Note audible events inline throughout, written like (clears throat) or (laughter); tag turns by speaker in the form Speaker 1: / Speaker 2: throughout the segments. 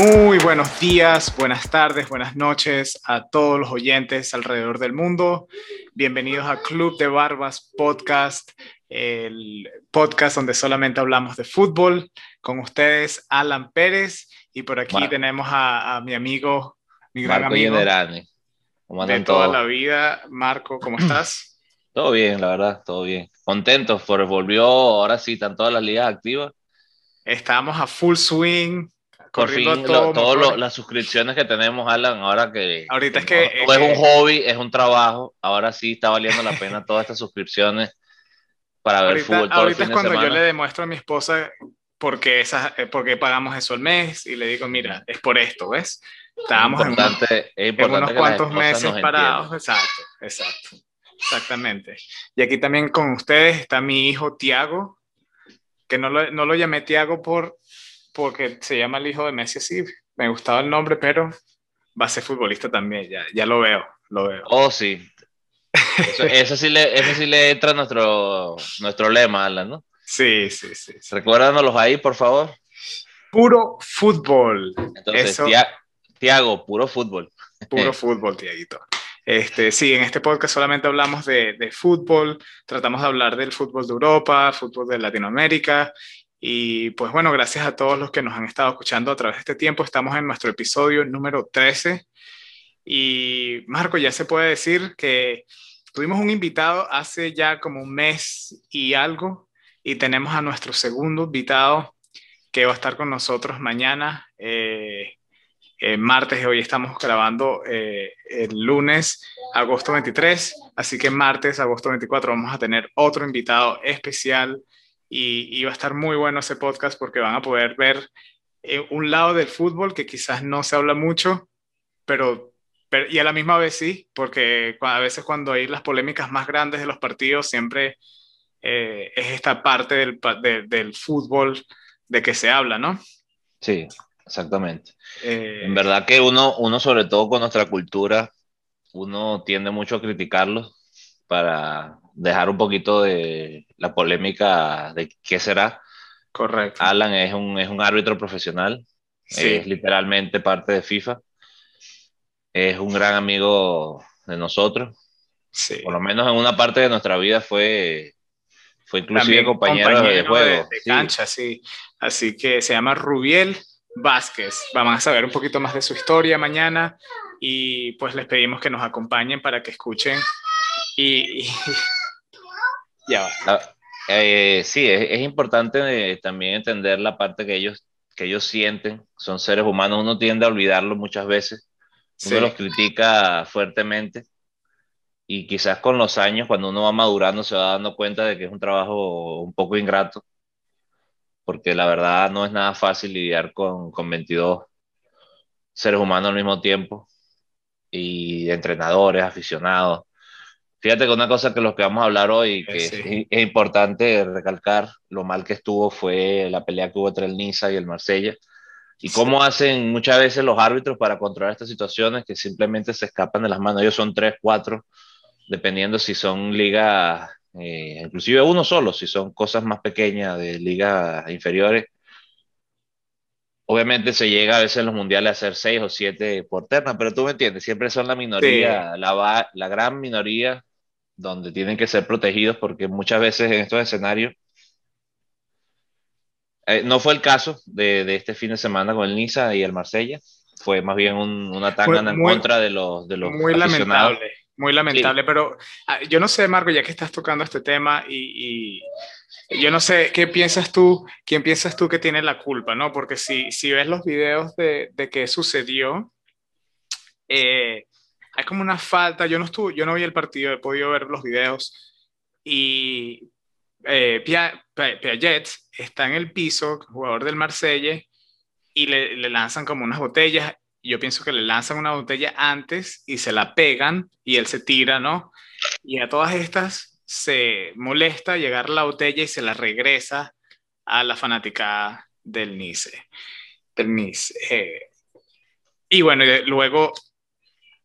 Speaker 1: Muy buenos días, buenas tardes, buenas noches a todos los oyentes alrededor del mundo. Bienvenidos a Club de Barbas Podcast, el podcast donde solamente hablamos de fútbol. Con ustedes, Alan Pérez, y por aquí tenemos a, mi amigo, mi gran
Speaker 2: Marco
Speaker 1: amigo
Speaker 2: de
Speaker 1: toda la vida. Marco, ¿cómo (clears throat) estás?
Speaker 2: Todo bien, la verdad, todo bien. Contentos, por volvió, ahora sí, están todas las ligas activas.
Speaker 1: Estamos a full swing,
Speaker 2: por fin, todas las suscripciones que tenemos, Alan, ahora que.
Speaker 1: Ahorita es que.
Speaker 2: es un hobby, es un trabajo. Ahora sí está valiendo la pena (laughs) todas estas suscripciones para ver fútbol. Todo
Speaker 1: ahorita es cuando yo le demuestro a mi esposa por qué, esa, eh, por qué pagamos eso al mes y le digo, mira, es por esto, ¿ves? Estábamos en, unos cuantos meses parados. Exacto, exacto. Exactamente. Y aquí también con ustedes está mi hijo Tiago, que no lo, no lo llamé Tiago por porque se llama el hijo de Messi así. Me gustaba el nombre, pero va a ser futbolista también, ya, ya lo veo, lo veo.
Speaker 2: Oh, sí. Eso, (laughs) sí, le, eso sí le entra nuestro, nuestro lema, Alan, ¿no?
Speaker 1: Sí, sí, sí.
Speaker 2: Recuérdanos ahí, por favor.
Speaker 1: Puro fútbol.
Speaker 2: Entonces, Tiago, puro fútbol.
Speaker 1: Puro (laughs) fútbol, Tiaguito. Este, sí, en este podcast solamente hablamos de, de, fútbol, tratamos de hablar del fútbol de Europa, fútbol de Latinoamérica y pues bueno, gracias a todos los que nos han estado escuchando a través de este tiempo. Estamos en nuestro episodio número 13. Y Marco, ya se puede decir que tuvimos un invitado hace ya como un mes y algo. Y tenemos a nuestro segundo invitado que va a estar con nosotros mañana, eh, eh martes, hoy estamos grabando eh, el lunes, agosto 23. Así que martes, agosto 24, vamos a tener otro invitado especial y, va a estar muy bueno ese podcast porque van a poder ver eh, un lado del fútbol que quizás no se habla mucho, pero, y a la misma vez sí, porque a veces cuando hay las polémicas más grandes de los partidos siempre eh, es esta parte del, del, fútbol de que se habla, ¿no?
Speaker 2: Sí, exactamente. Eh, en verdad que uno, uno, sobre todo con nuestra cultura, uno tiende mucho a criticarlo para dejar un poquito de la polémica de qué será.
Speaker 1: Correcto.
Speaker 2: Alan es un, es un árbitro profesional, es literalmente parte de FIFA, es un gran amigo de nosotros. Sí. Por lo menos en una parte de nuestra vida fue, fue inclusive compañero, de juego.
Speaker 1: De, cancha, sí. Así que se llama Rubiel Vázquez. Vamos a saber un poquito más de su historia mañana y pues les pedimos que nos acompañen para que escuchen y, ya va.
Speaker 2: Eh, sí, es, importante eh, también entender la parte que ellos, que ellos sienten, son seres humanos, uno tiende a olvidarlo muchas veces, uno los critica fuertemente y quizás con los años, cuando uno va madurando, se va dando cuenta de que es un trabajo un poco ingrato, porque la verdad no es nada fácil lidiar con, con 22 seres humanos al mismo tiempo y entrenadores, aficionados Fíjate que una cosa que los que vamos a hablar hoy, que es, importante recalcar, lo mal que estuvo fue la pelea que hubo entre el Niza y el Marsella. Y cómo hacen muchas veces los árbitros para controlar estas situaciones que simplemente se escapan de las manos. Ellos son tres, cuatro, dependiendo si son ligas, eh, inclusive uno solo, si son cosas más pequeñas de ligas inferiores. Obviamente se llega a veces en los mundiales a hacer seis o siete por terna, pero tú me entiendes, siempre son la minoría, la, la gran minoría donde tienen que ser protegidos porque muchas veces en estos escenarios eh, no fue el caso de, de, este fin de semana con el Niza y el Marsella, fue más bien un, una tangana en contra de los, de los
Speaker 1: muy lamentable, muy lamentable, pero ah, yo no sé, Marco, ya que estás tocando este tema y, y, yo no sé qué piensas tú, quién piensas tú que tiene la culpa, ¿no? Porque si, si ves los videos de, de qué sucedió, eh, hay como una falta, yo no estuve, yo no vi el partido, he podido ver los videos y eh, Piaget está en el piso, jugador del Marsella, y le, le, lanzan como unas botellas. Yo pienso que le lanzan una botella antes y se la pegan y él se tira, ¿no? Y a todas estas se molesta llegar la botella y se la regresa a la fanática del Nice. Del Nice. Eh, y bueno, luego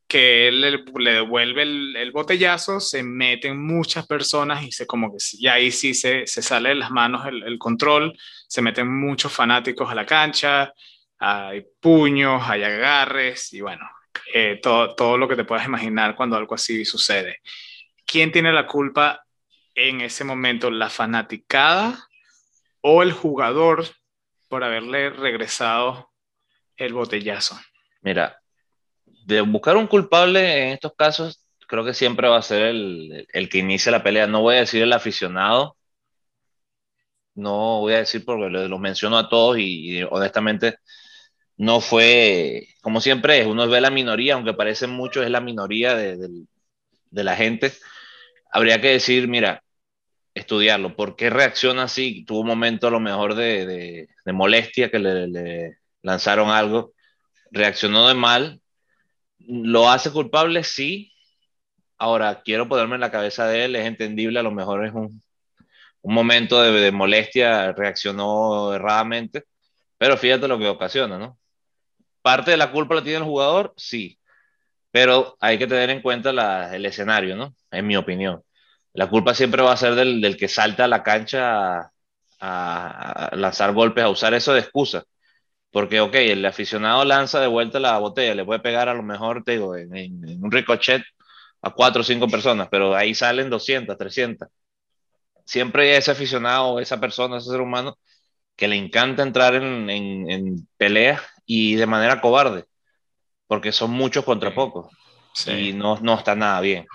Speaker 1: que él le, devuelve el, botellazo, se meten muchas personas y se como que y ahí sí se, se sale de las manos el, control, se meten muchos fanáticos a la cancha, hay puños, hay agarres y bueno, eh, todo, todo lo que te puedas imaginar cuando algo así sucede. ¿Quién tiene la culpa en ese momento? ¿La fanaticada o el jugador por haberle regresado el botellazo?
Speaker 2: Mira, de buscar un culpable en estos casos, creo que siempre va a ser el, el, que inicia la pelea. No voy a decir el aficionado, no voy a decir porque los menciono a todos y, honestamente no fue, como siempre uno ve la minoría, aunque parece mucho, es la minoría de, de, la gente. Habría que decir, mira, estudiarlo, ¿por qué reacciona así? Tuvo un momento a lo mejor de, de molestia que le lanzaron algo, reaccionó de mal, ¿Lo hace culpable? Sí. Ahora, quiero ponerme en la cabeza de él, es entendible, a lo mejor es un, un momento de, molestia, reaccionó erradamente, pero fíjate lo que ocasiona, ¿no? Parte de la culpa la tiene el jugador, sí, pero hay que tener en cuenta la, el escenario, ¿no? En mi opinión. La culpa siempre va a ser del, del que salta a la cancha a, lanzar golpes, a usar eso de excusa. Porque, ok, el aficionado lanza de vuelta la botella, le puede pegar a lo mejor, te digo, en, en, un ricochet a cuatro o cinco personas, pero ahí salen 200, 300. Siempre ese aficionado, esa persona, ese ser humano, que le encanta entrar en, en, en peleas y de manera cobarde, porque son muchos contra pocos. Sí. Y no, no está nada bien.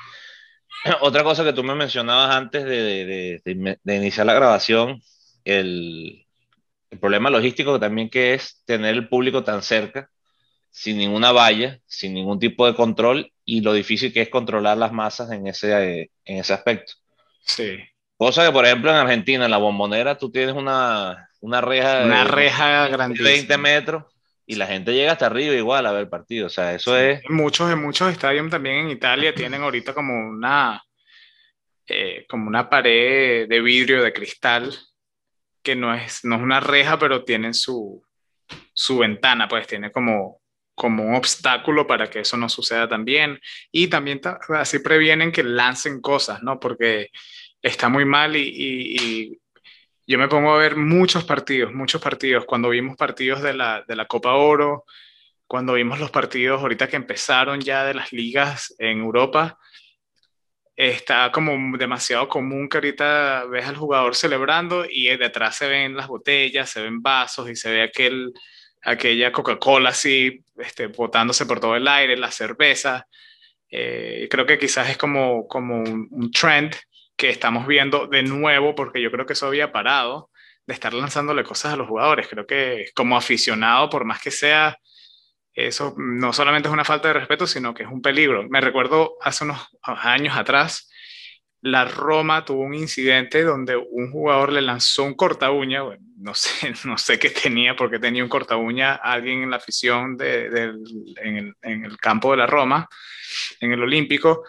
Speaker 2: (clears throat) Otra cosa que tú me mencionabas antes de, de, de, de iniciar la grabación, el, el problema logístico también que es tener el público tan cerca, sin ninguna valla, sin ningún tipo de control y lo difícil que es controlar las masas en ese, en ese aspecto.
Speaker 1: Sí.
Speaker 2: Cosa que, por ejemplo, en Argentina, en la bombonera, tú tienes una, una reja,
Speaker 1: una de, reja
Speaker 2: de 20 metros y la gente llega hasta arriba igual a ver el partido. O sea, eso sí. es.
Speaker 1: Muchos, en muchos estadios también en Italia tienen ahorita como una, eh, como una pared de vidrio, de cristal, que no es, no es una reja, pero tienen su, su ventana, pues tiene como, como un obstáculo para que eso no suceda también. Y también así previenen que lancen cosas, ¿no? Porque está muy mal y, y, yo me pongo a ver muchos partidos, muchos partidos. Cuando vimos partidos de la, de la Copa Oro, cuando vimos los partidos ahorita que empezaron ya de las ligas en Europa, está como demasiado común que ahorita ves al jugador celebrando y detrás se ven las botellas, se ven vasos y se ve aquel, aquella Coca-Cola así, este, botándose por todo el aire, la cerveza. Eh, creo que quizás es como, como un, un, trend que estamos viendo de nuevo, porque yo creo que eso había parado de estar lanzándole cosas a los jugadores. Creo que como aficionado, por más que sea eso no solamente es una falta de respeto, sino que es un peligro. Me recuerdo hace unos años atrás, la Roma tuvo un incidente donde un jugador le lanzó un corta uña, bueno, no, sé, (laughs) no sé qué tenía, porque tenía un corta uña a alguien en la afición de, de, en, el, en, el, campo de la Roma, en el Olímpico,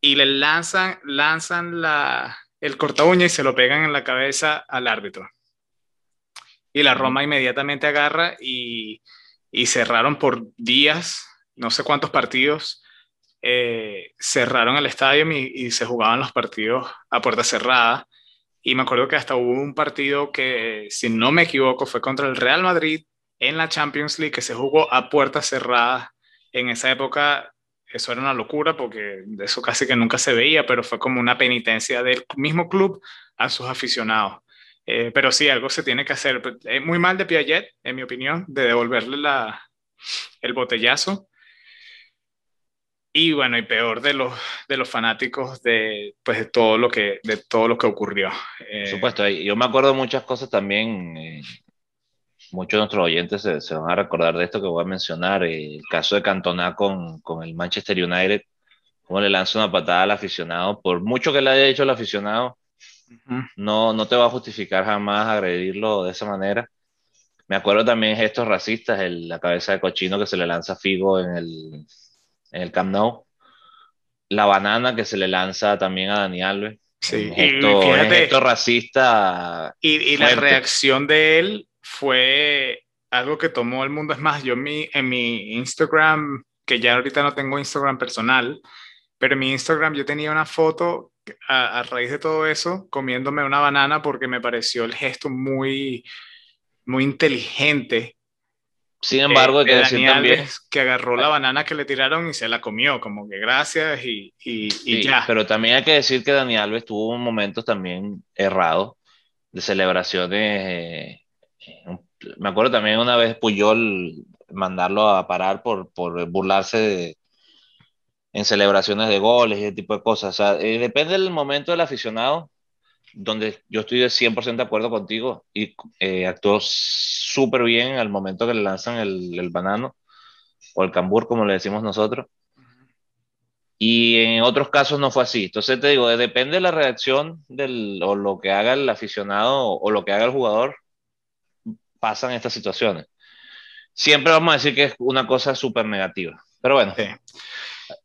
Speaker 1: y le lanzan, lanzan la, el corta uña y se lo pegan en la cabeza al árbitro. Y la Roma inmediatamente agarra y y cerraron por días, no sé cuántos partidos, eh, cerraron el estadio y, y, se jugaban los partidos a puerta cerrada. Y me acuerdo que hasta hubo un partido que, si no me equivoco, fue contra el Real Madrid en la Champions League, que se jugó a puertas cerradas. En esa época eso era una locura porque eso casi que nunca se veía, pero fue como una penitencia del mismo club a sus aficionados. Eh, pero sí, algo se tiene que hacer. Es muy mal de Piaget, en mi opinión, de devolverle la, el botellazo. Y bueno, y peor de los, de los fanáticos de, pues, de, todo lo que, de todo lo que ocurrió.
Speaker 2: Eh, Por supuesto, yo me acuerdo muchas cosas también. Eh, muchos de nuestros oyentes se, se, van a recordar de esto que voy a mencionar. Eh, el caso de Cantona con, con el Manchester United, cómo le lanza una patada al aficionado. Por mucho que le haya hecho el aficionado, no, no te va a justificar jamás agredirlo de esa manera. Me acuerdo también gestos racistas, el, la cabeza de cochino que se le lanza a Figo en el, en el Camp Nou. La banana que se le lanza también a Dani Alves.
Speaker 1: Sí,
Speaker 2: gesto,
Speaker 1: y fíjate,
Speaker 2: gesto racista.
Speaker 1: Y, y la reacción de él fue algo que tomó el mundo. Es más, yo en mi, en mi Instagram, que ya ahorita no tengo Instagram personal, pero en mi Instagram yo tenía una foto a, a, raíz de todo eso comiéndome una banana porque me pareció el gesto muy, muy inteligente
Speaker 2: Sin embargo, hay que decir también
Speaker 1: que agarró la banana que le tiraron y se la comió, como que gracias y, y, ya.
Speaker 2: Pero también hay que decir que Dani Alves tuvo momentos también errados de celebraciones. Eh, me acuerdo también una vez Puyol mandarlo a parar por, por burlarse de, en celebraciones de goles y ese tipo de cosas. O sea, eh, depende del momento del aficionado, donde yo estoy de 100% de acuerdo contigo y eh, actuó súper bien al momento que le lanzan el, el, banano o el cambur, como le decimos nosotros. Y en otros casos no fue así. Entonces te digo, depende de la reacción del, o lo que haga el aficionado o, lo que haga el jugador, pasan estas situaciones. Siempre vamos a decir que es una cosa súper negativa. Pero bueno,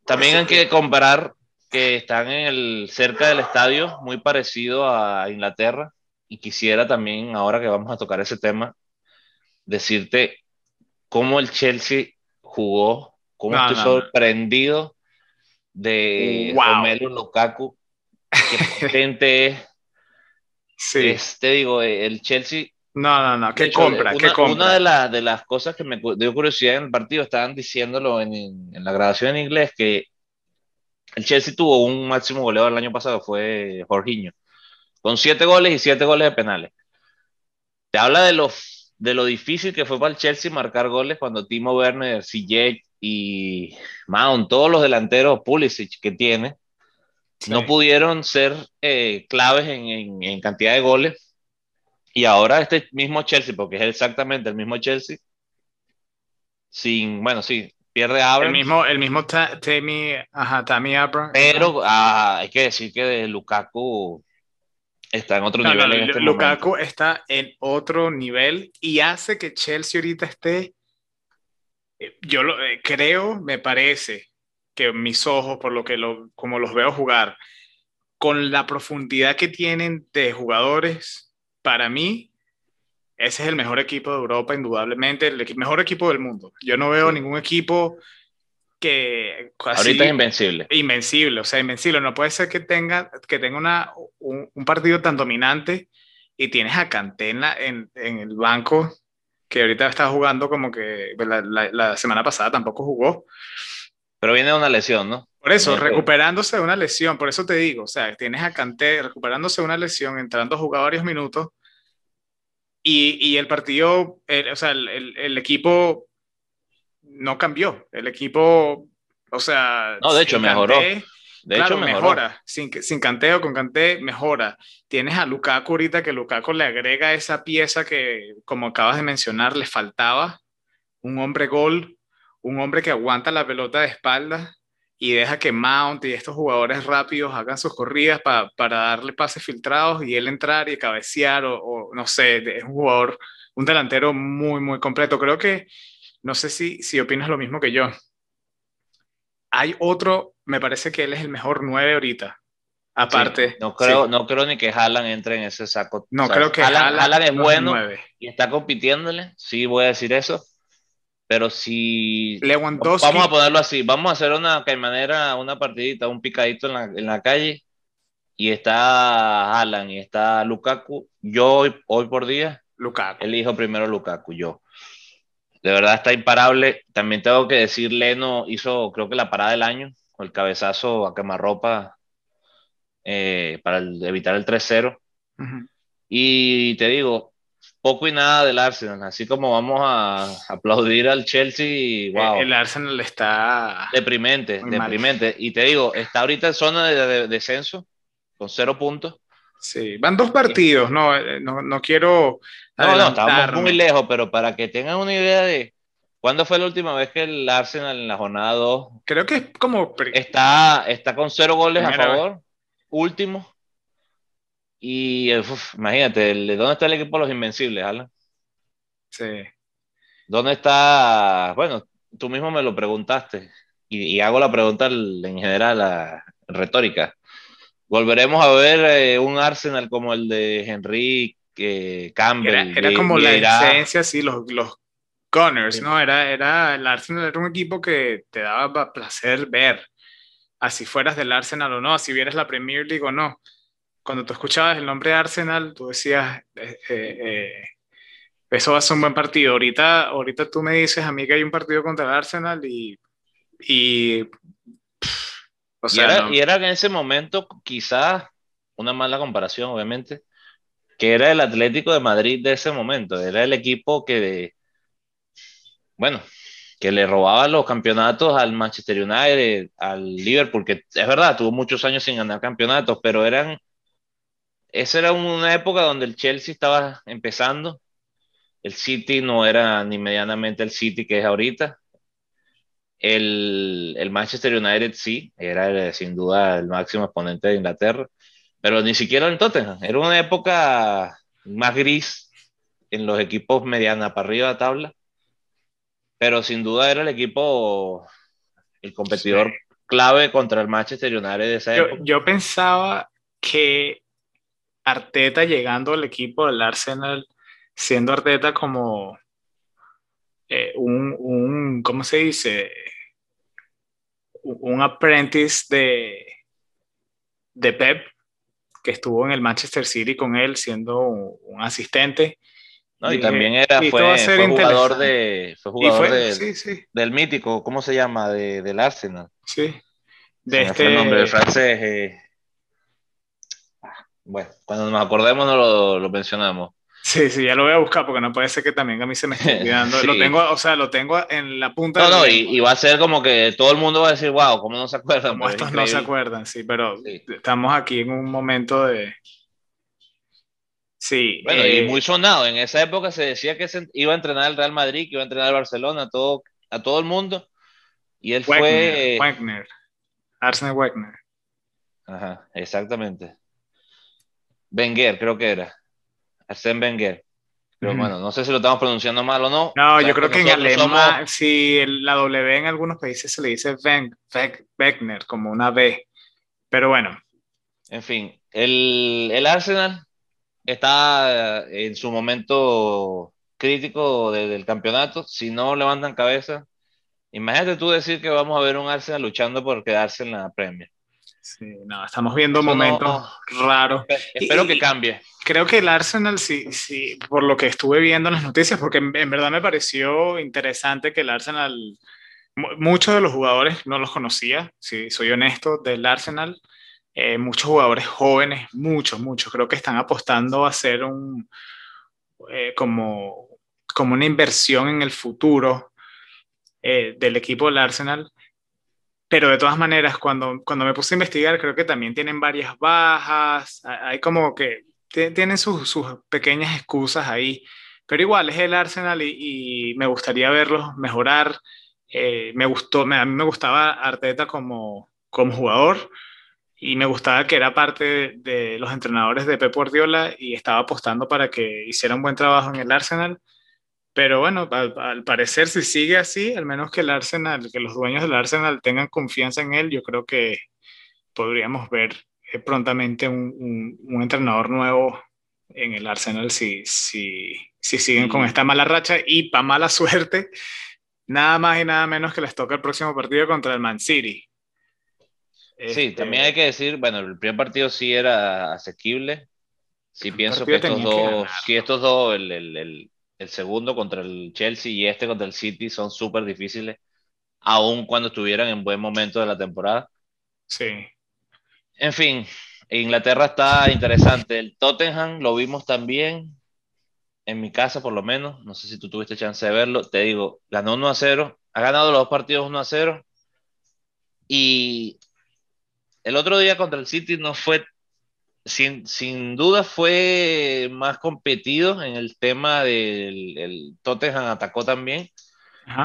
Speaker 2: también hay que comparar que están en el, cerca del estadio, muy parecido a Inglaterra. Y quisiera también, ahora que vamos a tocar ese tema, decirte cómo el Chelsea jugó, cómo estoy sorprendido de Romelu Lukaku, qué potente es. (laughs) Sí. te digo, el Chelsea.
Speaker 1: No, no, no, ¿qué compra? Una, compra?
Speaker 2: una de, de, las cosas que me dio curiosidad en el partido, estaban diciéndolo en, en la grabación en inglés, que el Chelsea tuvo un máximo goleador el año pasado, fue Jorginho, con siete goles y siete goles de penales. Te habla de lo, de lo difícil que fue para el Chelsea marcar goles cuando Timo Werner, CJ y Mount, todos los delanteros Pulisic que tiene, no pudieron ser eh, claves en, en, cantidad de goles. Y ahora este mismo Chelsea, porque es exactamente el mismo Chelsea, sin, bueno, sí, pierde Abrams.
Speaker 1: El mismo, el mismo Tammy, ajá, Tammy Abrams.
Speaker 2: Pero ah, hay que decir que Lukaku está en otro nivel. en este
Speaker 1: Lukaku está en otro nivel y hace que Chelsea ahorita esté. Eh, yo lo, eh, creo, me parece que mis ojos, por lo que lo, como los veo jugar, con la profundidad que tienen de jugadores, para mí ese es el mejor equipo de Europa, indudablemente, el mejor equipo del mundo. Yo no veo ningún equipo que...
Speaker 2: Ahorita es invencible.
Speaker 1: Invencible, o sea, invencible. No puede ser que tenga, que tenga una, un, partido tan dominante y tienes a Cantena en, en, el banco, que ahorita está jugando como que la, la, semana pasada tampoco jugó.
Speaker 2: Pero viene de una lesión, ¿no?
Speaker 1: Por eso, recuperándose de una lesión, por eso te digo, o sea, tienes a Canté recuperándose de una lesión, entrando a jugar varios minutos, y, y el partido, o sea, el, el, equipo no cambió. El equipo, o sea...
Speaker 2: No, de hecho, mejoró.
Speaker 1: de hecho, mejora. Sin, sin canteo, con cante, mejora. Tienes a Lukaku ahorita que Lukaku le agrega esa pieza que, como acabas de mencionar, le faltaba. Un hombre gol, un hombre que aguanta la pelota de espalda y deja que Mount y estos jugadores rápidos hagan sus corridas para darle pases filtrados y él entrar y cabecear o, no sé, es un jugador, un delantero muy, muy completo. Creo que, no sé si, si opinas lo mismo que yo. Hay otro, me parece que él es el mejor nueve ahorita. Aparte.
Speaker 2: no, creo, no creo ni que Haaland entre en ese saco.
Speaker 1: No, creo que
Speaker 2: Haaland, es bueno y está compitiéndole, sí voy a decir eso pero si
Speaker 1: Lewandowski.
Speaker 2: vamos a ponerlo así, vamos a hacer una manera, una partidita, un picadito en la, en la calle y está Alan y está Lukaku, yo hoy, hoy por día
Speaker 1: Lukaku.
Speaker 2: elijo primero Lukaku, yo. De verdad está imparable. También tengo que decir, Leno hizo creo que la parada del año, con el cabezazo a quemarropa eh, para evitar el 3-0. Y te digo, poco y nada del Arsenal, así como vamos a aplaudir al Chelsea, wow.
Speaker 1: El Arsenal está
Speaker 2: deprimente, deprimente. Y te digo, está ahorita en zona de, descenso, con cero puntos.
Speaker 1: Sí, van dos partidos, no, eh, no, no quiero...
Speaker 2: No, no, estamos muy lejos, pero para que tengan una idea de cuándo fue la última vez que el Arsenal en la jornada 2...
Speaker 1: Creo que es como...
Speaker 2: Está, está con cero goles a favor, último. Y imagínate, ¿dónde está el equipo de los Invencibles, Alan?
Speaker 1: Sí.
Speaker 2: ¿Dónde está? Bueno, tú mismo me lo preguntaste y, hago la pregunta en general, la retórica. ¿Volveremos a ver eh, un Arsenal como el de Henry eh, Campbell?
Speaker 1: Era, como la esencia, sí, los, los Gunners, ¿no? Era, era, el Arsenal era un equipo que te daba placer ver, así fueras del Arsenal o no, si vieras la Premier League o no cuando tú escuchabas el nombre de Arsenal, tú decías, eh, eh, Eso va a ser un buen partido. Ahorita, ahorita tú me dices a mí que hay un partido contra el Arsenal y. y
Speaker 2: o sea, y, era, en ese momento quizás una mala comparación, obviamente, que era el Atlético de Madrid de ese momento. Era el equipo que, bueno, que le robaba los campeonatos al Manchester United, al Liverpool, que es verdad, tuvo muchos años sin ganar campeonatos, pero eran, esa era una época donde el Chelsea estaba empezando, el City no era ni medianamente el City que es ahorita, el, el Manchester United sí, era sin duda el máximo exponente de Inglaterra, pero ni siquiera el Tottenham, era una época más gris en los equipos mediana para arriba de tabla pero sin duda era el equipo, el competidor clave contra el Manchester United de esa
Speaker 1: yo,
Speaker 2: época.
Speaker 1: Yo pensaba que Arteta llegando al equipo del Arsenal, siendo Arteta como eh, un, un, ¿cómo se dice? Un apprentice de, de Pep, que estuvo en el Manchester City con él siendo un asistente
Speaker 2: y también era, fue, jugador, de, fue jugador del mítico, ¿cómo se llama? De, del Arsenal.
Speaker 1: Sí.
Speaker 2: De este... el nombre del francés. Eh, bueno, cuando nos acordemos no lo, lo, mencionamos.
Speaker 1: Sí, sí, ya lo voy a buscar porque no puede ser que también a mí se me esté (laughs) olvidando. Lo tengo, o sea, lo tengo en la punta.
Speaker 2: No, no, y, va a ser como que todo el mundo va a decir, wow, ¿cómo no se acuerdan?
Speaker 1: Como estos no se acuerdan, sí, pero estamos aquí en un momento de, Sí.
Speaker 2: Bueno, y eh, muy sonado. En esa época se decía que se iba a entrenar el Real Madrid, que iba a entrenar el Barcelona, a todo, a todo el mundo. Y él fue.
Speaker 1: Wagner. Arsenal Wagner.
Speaker 2: Ajá, exactamente. Wenger, creo que era. Arsène Wenger. Pero bueno, no sé si lo estamos pronunciando mal o no.
Speaker 1: No, yo creo que en alemán, si la W en algunos países se le dice Wagner, como una B. Pero bueno.
Speaker 2: En fin, el, el Arsenal está en su momento crítico del campeonato. Si no levantan cabeza, imagínate tú decir que vamos a ver un Arsenal luchando por quedarse en la Premier.
Speaker 1: Sí, no, estamos viendo momentos raros.
Speaker 2: Espero que cambie.
Speaker 1: Creo que el Arsenal, sí, sí, por lo que estuve viendo en las noticias, porque en, verdad me pareció interesante que el Arsenal, muchos de los jugadores no los conocía, si soy honesto, del Arsenal. Eh, muchos jugadores jóvenes, muchos, muchos, creo que están apostando a hacer un, eh, como, como una inversión en el futuro eh, del equipo del Arsenal. Pero de todas maneras, cuando, cuando me puse a investigar, creo que también tienen varias bajas, hay como que tienen sus, sus pequeñas excusas ahí, pero igual es el Arsenal y, me gustaría verlos mejorar. me gustó, a mí me gustaba Arteta como, como jugador y me gustaba que era parte de, los entrenadores de Pep Guardiola y estaba apostando para que hiciera un buen trabajo en el Arsenal. Pero bueno, al, parecer si sigue así, al menos que el Arsenal, que los dueños del Arsenal tengan confianza en él, yo creo que podríamos ver eh, prontamente un, un, entrenador nuevo en el Arsenal si, si, si siguen con esta mala racha y para mala (laughs) suerte, nada más y nada menos que les toca el próximo partido contra el Man City.
Speaker 2: Sí, este, también hay que decir, bueno, el primer partido sí era asequible. Sí pienso que estos dos, sí, estos dos, el, el, el, segundo contra el Chelsea y este contra el City son súper difíciles, aun cuando estuvieran en buen momento de la temporada.
Speaker 1: Sí.
Speaker 2: En fin, Inglaterra está interesante. El Tottenham lo vimos también, en mi casa por lo menos. No sé si tú tuviste chance de verlo. Te digo, ganó 1 a 0, ha ganado los dos partidos 1 a 0. Y el otro día contra el City no fue, sin, sin duda fue más competido en el tema del el Tottenham atacó también,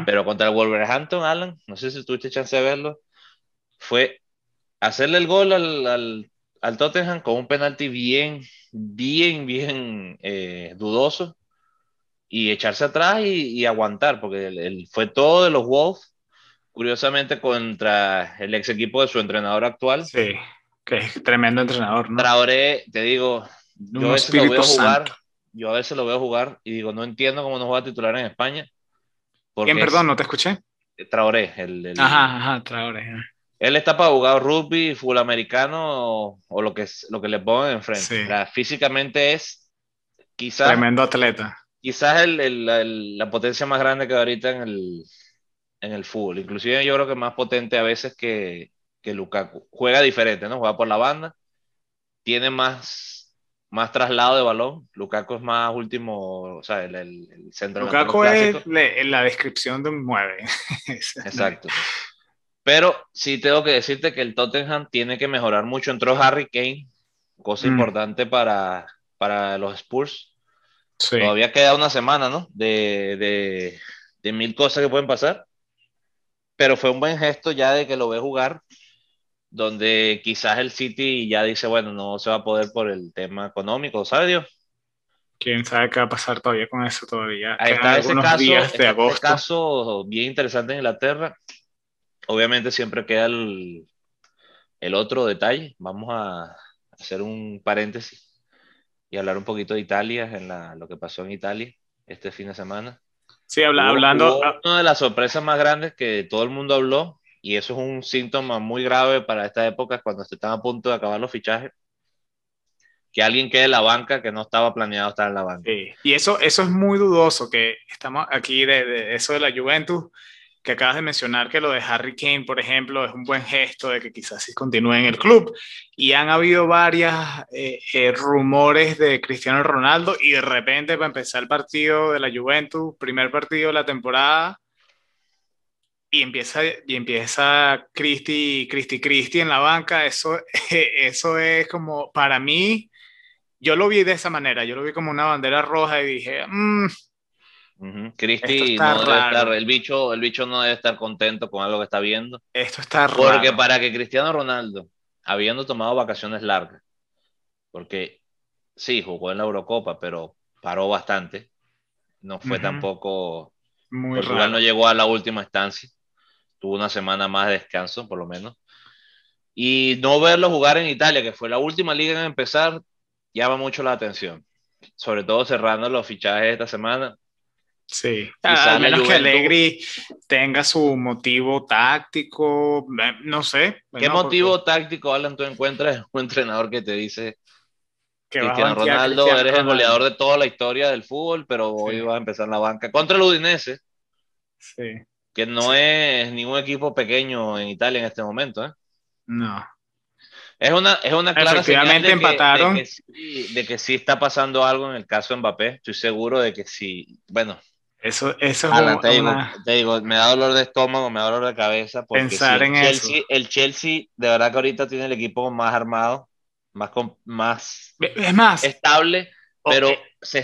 Speaker 2: pero contra el Wolverhampton, Alan, no sé si tuviste chance de verlo, fue hacerle el gol al, al, al Tottenham con un penalti bien, bien, bien eh, dudoso y echarse atrás y, aguantar, porque el, fue todo de los Wolves curiosamente contra el ex equipo de su entrenador actual.
Speaker 1: Sí, que es (laughs) tremendo entrenador, ¿no?
Speaker 2: Traoré, te digo, yo a veces lo veo jugar, yo a veces lo veo jugar y digo, no entiendo cómo no va a titular en España.
Speaker 1: ¿Quién, perdón, no te escuché?
Speaker 2: Traoré, el,
Speaker 1: ajá, ajá, Traoré.
Speaker 2: Él está para jugar rugby, fútbol americano o, lo, que, lo que le pongan enfrente. físicamente es quizás...
Speaker 1: Tremendo atleta
Speaker 2: quizás el, la potencia más grande que ahorita en el, en el fútbol. Inclusive yo creo que más potente a veces que, que Lukaku. Juega diferente, ¿no? Juega por la banda, tiene más, más traslado de balón. Lukaku es más último, o sea, el, el, el centro
Speaker 1: Lukaku es la descripción de un 9. (laughs)
Speaker 2: Exacto. Pero sí tengo que decirte que el Tottenham tiene que mejorar mucho. Entró Harry Kane, cosa mm. importante para, para los Spurs. Todavía queda una semana, ¿no? De, de, de, mil cosas que pueden pasar. Pero fue un buen gesto ya de que lo ve jugar, donde quizás el City ya dice, bueno, no se va a poder por el tema económico, ¿sabe Dios?
Speaker 1: quién sabe qué va a pasar todavía con eso todavía.
Speaker 2: Ahí está ese caso, días de agosto. caso bien interesante en Inglaterra. Obviamente siempre queda el, el, otro detalle. Vamos a hacer un paréntesis y hablar un poquito de Italia, en la, lo que pasó en Italia este fin de semana.
Speaker 1: Sí, hablando.
Speaker 2: una de las sorpresas más grandes que todo el mundo habló, y eso es un síntoma muy grave para esta época, cuando se están a punto de acabar los fichajes, que alguien quede en la banca que no estaba planeado estar en la banca.
Speaker 1: Sí. Y eso, eso es muy dudoso, que estamos aquí de, de eso de la Juventus que acabas de mencionar que lo de Harry Kane, por ejemplo, es un buen gesto de que quizás sí continúe en el club. Y han habido varias eh, eh, rumores de Cristiano Ronaldo y de repente para empezar el partido de la Juventus, primer partido de la temporada, y empieza, y empieza Cristi, Cristi, Cristi en la banca, eso, (laughs) eso es como, para mí, yo lo vi de esa manera, yo lo vi como una bandera roja y dije, mmm,
Speaker 2: Cristi no debe estar, el bicho, el bicho no debe estar contento con algo que está viendo.
Speaker 1: Esto está
Speaker 2: raro. Porque para que Cristiano Ronaldo, habiendo tomado vacaciones largas, porque sí, jugó en la Eurocopa, pero paró bastante. No fue tampoco. Muy Portugal no llegó a la última instancia. Tuvo una semana más de descanso, por lo menos. Y no verlo jugar en Italia, que fue la última liga en empezar, llama mucho la atención. Sobre todo cerrando los fichajes esta semana
Speaker 1: Sí, al menos que Allegri tenga su motivo táctico, eh, no sé.
Speaker 2: ¿Qué motivo táctico, Alan, tú encuentras un entrenador que te dice que Cristiano Ronaldo, eres el goleador de toda la historia del fútbol, pero hoy va a empezar en la banca contra el Udinese?
Speaker 1: Sí.
Speaker 2: Que no es ningún equipo pequeño en Italia en este momento, ¿eh?
Speaker 1: No.
Speaker 2: Es una, es una clara
Speaker 1: señal de
Speaker 2: empataron. Que, de, que sí, de que sí está pasando algo en el caso de Mbappé. Estoy seguro de que sí. Bueno,
Speaker 1: eso, eso
Speaker 2: te, digo, me da dolor de estómago, me da dolor de cabeza.
Speaker 1: Pensar en
Speaker 2: el Chelsea, eso. El Chelsea, de verdad que ahorita tiene el equipo más armado, más, más,
Speaker 1: es más
Speaker 2: estable, pero se,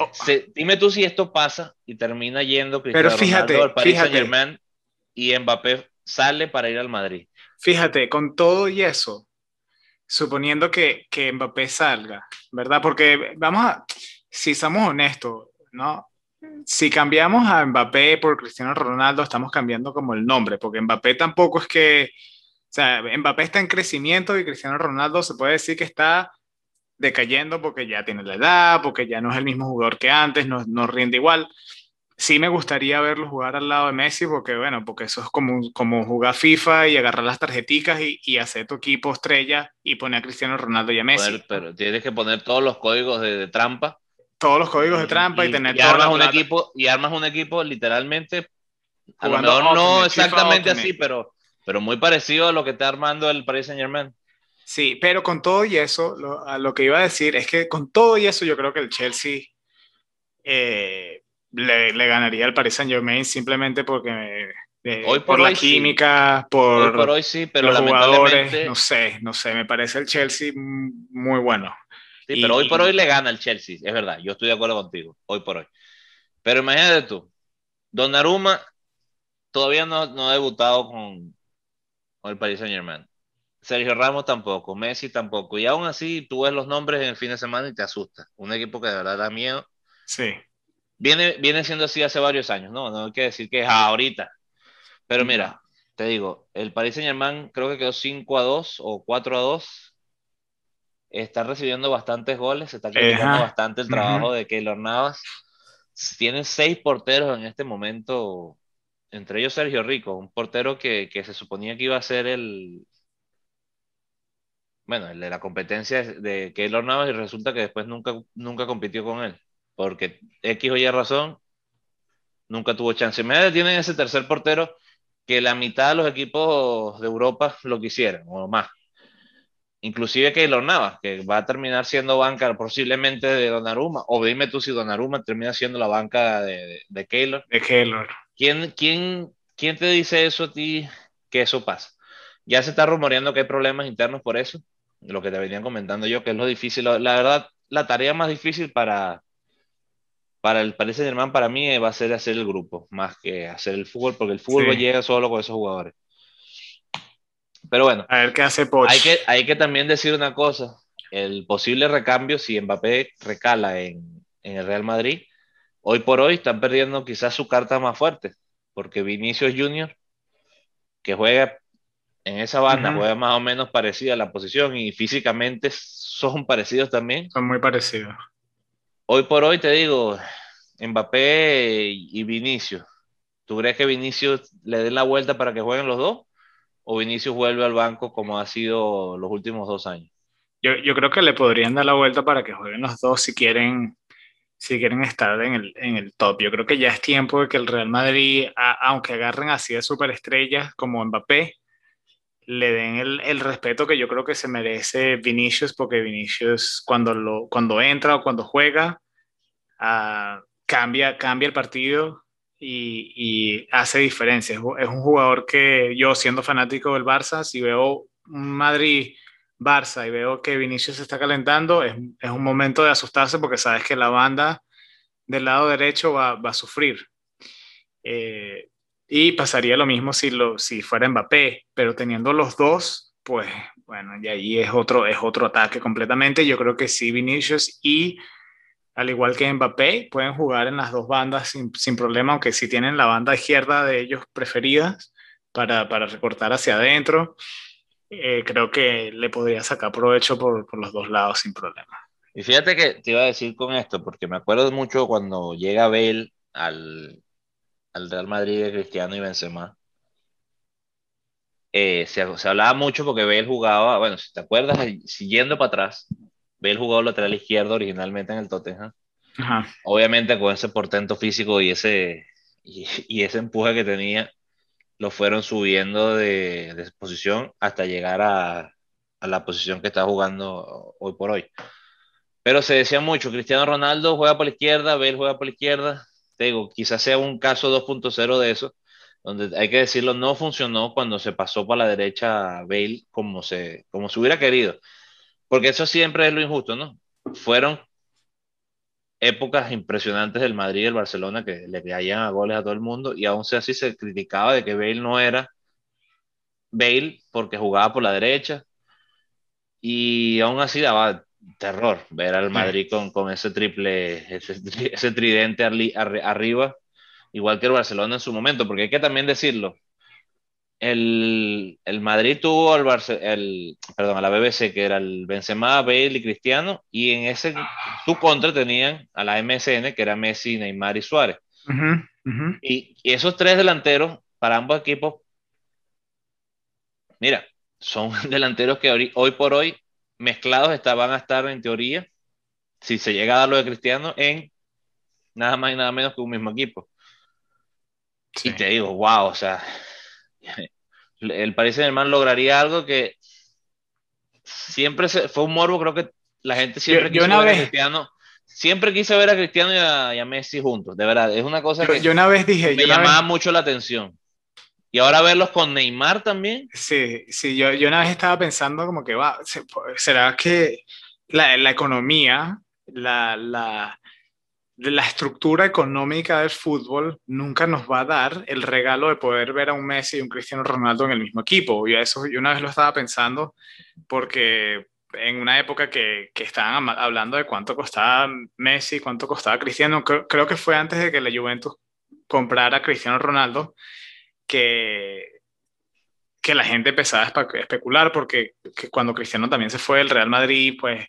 Speaker 2: dime tú si esto pasa y termina yendo
Speaker 1: Cristiano pero fíjate, Ronaldo al
Speaker 2: Paris Saint Germain y Mbappé sale para ir al Madrid.
Speaker 1: Fíjate, con todo y eso, suponiendo que, que Mbappé salga, ¿verdad? Porque vamos a, si somos honestos, ¿no? si cambiamos a Mbappé por Cristiano Ronaldo, estamos cambiando como el nombre, porque Mbappé tampoco es que, o sea, Mbappé está en crecimiento y Cristiano Ronaldo se puede decir que está decayendo porque ya tiene la edad, porque ya no es el mismo jugador que antes, no, no rinde igual. Sí me gustaría verlo jugar al lado de Messi, porque bueno, porque eso es como, como jugar FIFA y agarrar las tarjeticas y, y hacer tu equipo estrella y poner a Cristiano Ronaldo y a Messi.
Speaker 2: pero tienes que poner todos los códigos de, de trampa.
Speaker 1: Todos los códigos de trampa y, tener
Speaker 2: y armas un equipo y armas un equipo literalmente a lo mejor no exactamente así pero pero muy parecido a lo que está armando el Paris Saint Germain
Speaker 1: sí pero con todo y eso lo, a lo que iba a decir es que con todo y eso yo creo que el Chelsea eh, le, le, ganaría al Paris Saint Germain simplemente porque eh, hoy por, la química, por,
Speaker 2: hoy por hoy sí, pero
Speaker 1: los jugadores, no sé, no sé, me parece el Chelsea muy bueno.
Speaker 2: Sí, pero hoy por hoy le gana el Chelsea, es verdad, yo estoy de acuerdo contigo, hoy por hoy. Pero imagínate tú, Donnarumma todavía no, no ha debutado con, con el Paris Saint Germain. Sergio Ramos tampoco, Messi tampoco. Y aún así tú ves los nombres en el fin de semana y te asusta. Un equipo que de verdad da miedo.
Speaker 1: Sí.
Speaker 2: Viene, viene siendo así hace varios años, ¿no? No hay que decir que es ahorita. Pero mira, te digo, el Paris Saint Germain creo que quedó 5 a 2 o 4 a 2 está recibiendo bastantes goles, se está criticando bastante el trabajo de Keylor Navas. Tienen seis porteros en este momento, entre ellos Sergio Rico, un portero que, que, se suponía que iba a ser el, bueno, el de la competencia de Keylor Navas y resulta que después nunca, nunca compitió con él. Porque X o Y razón nunca tuvo chance. Me tienen ese tercer portero que la mitad de los equipos de Europa lo quisieran, o más. Inclusive Keylor Navas, que va a terminar siendo banca posiblemente de Donnarumma, o dime tú si Donnarumma termina siendo la banca de, de, Keylor.
Speaker 1: De Keylor.
Speaker 2: ¿Quién, quién, ¿Quién te dice eso a ti que eso pasa? Ya se está rumoreando que hay problemas internos por eso, lo que te venían comentando yo, que es lo difícil, la verdad, la tarea más difícil para, para el Paris Saint Germain, para mí, va a ser hacer el grupo, más que hacer el fútbol, porque el fútbol llega solo con esos jugadores. Pero bueno.
Speaker 1: A ver qué hace Poch.
Speaker 2: Hay que, hay que también decir una cosa. El posible recambio, si Mbappé recala en, en el Real Madrid, hoy por hoy están perdiendo quizás su carta más fuerte, porque Vinicius Junior, que juega en esa banda, juega más o menos parecida a la posición y físicamente son parecidos también.
Speaker 1: Son muy parecidos.
Speaker 2: Hoy por hoy te digo, Mbappé y Vinicius. ¿Tú crees que Vinicius le den la vuelta para que jueguen los dos? ¿O Vinicius vuelve al banco como ha sido los últimos dos años?
Speaker 1: Yo, yo creo que le podrían dar la vuelta para que jueguen los dos si quieren, si quieren estar en el, en el top. Yo creo que ya es tiempo de que el Real Madrid, aunque agarren así de superestrellas como Mbappé, le den el, el, respeto que yo creo que se merece Vinicius, porque Vinicius cuando, lo, cuando entra o cuando juega, uh, cambia, cambia el partido y, y hace diferencia. Es, un jugador que yo, siendo fanático del Barça, si veo un Madrid-Barça y veo que Vinicius se está calentando, es, es, un momento de asustarse porque sabes que la banda del lado derecho va, va a sufrir. Eh, y pasaría lo mismo si, lo, si fuera Mbappé, pero teniendo los dos, pues bueno, y ahí es otro, es otro ataque completamente. Yo creo que sí, Vinicius y al igual que Mbappé, pueden jugar en las dos bandas sin, sin problema, aunque si tienen la banda izquierda de ellos preferidas para, para recortar hacia adentro, eh, creo que le podría sacar provecho por, por los dos lados sin problema.
Speaker 2: Y fíjate que te iba a decir con esto, porque me acuerdo mucho cuando llega Bale al, al Real Madrid de Cristiano y Benzema, eh, se, se, hablaba mucho porque Bale jugaba, bueno, si te acuerdas, siguiendo para atrás, Bale jugó lateral izquierdo originalmente en el Tottenham. Obviamente con ese portento físico y ese, y, y, ese empuje que tenía, lo fueron subiendo de, de posición hasta llegar a, a, la posición que está jugando hoy por hoy. Pero se decía mucho, Cristiano Ronaldo juega por la izquierda, Bale juega por la izquierda, digo, quizás sea un caso 2.0 de eso, donde hay que decirlo, no funcionó cuando se pasó para la derecha Bale como se, como se hubiera querido. Porque eso siempre es lo injusto, ¿no? Fueron épocas impresionantes del Madrid y del Barcelona que le caían a goles a todo el mundo y aún así se criticaba de que Bale no era Bale porque jugaba por la derecha y aún así daba terror ver al Madrid con, con ese triple, ese, ese tridente arriba, igual que el Barcelona en su momento, porque hay que también decirlo. El, el Madrid tuvo al el, perdón, a la BBC, que era el Benzema, Bale y Cristiano, y en ese su contra tenían a la MSN, que era Messi, Neymar y Suárez. Y, y esos tres delanteros, para ambos equipos, mira, son (laughs) delanteros que hoy, hoy por hoy mezclados van a estar en teoría, si se llega a dar lo de Cristiano, en nada más y nada menos que un mismo equipo. Y te digo, wow, o sea, el Paris Saint Germain lograría algo que siempre se, fue un morbo, creo que la gente siempre quiso ver a Cristiano, siempre quise ver a Cristiano y a, Messi juntos, de verdad, es una cosa que
Speaker 1: yo una vez dije,
Speaker 2: me llamaba mucho la atención. Y ahora verlos con Neymar también.
Speaker 1: Sí, sí, yo, yo una vez estaba pensando como que va, ¿será que la, la economía, la, la, la estructura económica del fútbol nunca nos va a dar el regalo de poder ver a un Messi y un Cristiano Ronaldo en el mismo equipo. Y eso yo una vez lo estaba pensando porque en una época que, que estaban hablando de cuánto costaba Messi, cuánto costaba Cristiano, creo, creo que fue antes de que la Juventus comprara a Cristiano Ronaldo que, que la gente empezaba a especular porque cuando Cristiano también se fue del Real Madrid, pues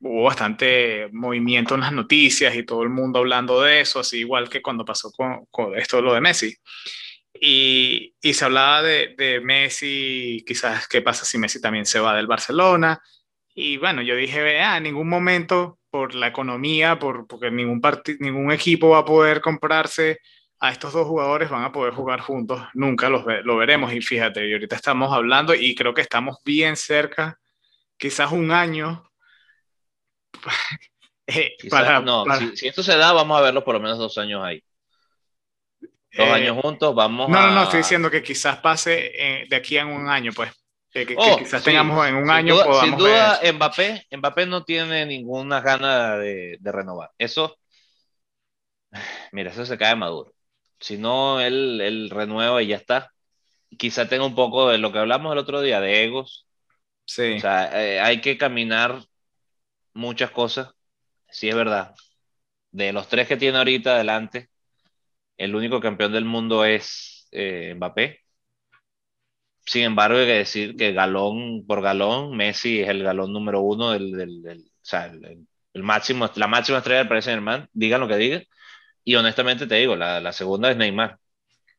Speaker 1: hubo bastante movimiento en las noticias y todo el mundo hablando de eso, así igual que cuando pasó con, con esto lo de Messi. Y, y se hablaba de, de, Messi, quizás qué pasa si Messi también se va del Barcelona. Y bueno, yo dije, ah, en ningún momento por la economía, por, porque ningún, ningún equipo va a poder comprarse a estos dos jugadores, van a poder jugar juntos, nunca los lo veremos. Y fíjate, y ahorita estamos hablando y creo que estamos bien cerca, quizás un año. (laughs)
Speaker 2: Eh, no, Si, esto se da, vamos a verlo por lo menos dos años ahí. Dos eh, años juntos, vamos
Speaker 1: no, No, no, estoy diciendo que quizás pase eh, de aquí en un año, pues. Que, oh, quizás tengamos en un año.
Speaker 2: sin duda, Mbappé, Mbappé no tiene ninguna gana de, de, renovar. Eso, (sighs) mira, eso se cae maduro. Si no, él, él renueva y ya está. Quizá tenga un poco de lo que hablamos el otro día, de egos. Sí. O sea, hay que caminar muchas cosas sí es verdad. De los tres que tiene ahorita adelante, el único campeón del mundo es eh, Mbappé. Sin embargo, hay que decir que galón por galón, Messi es el galón número uno del, del, o sea, el, máximo, la máxima estrella del Paris Saint Germain, digan lo que digan. Y honestamente te digo, la, la segunda es Neymar.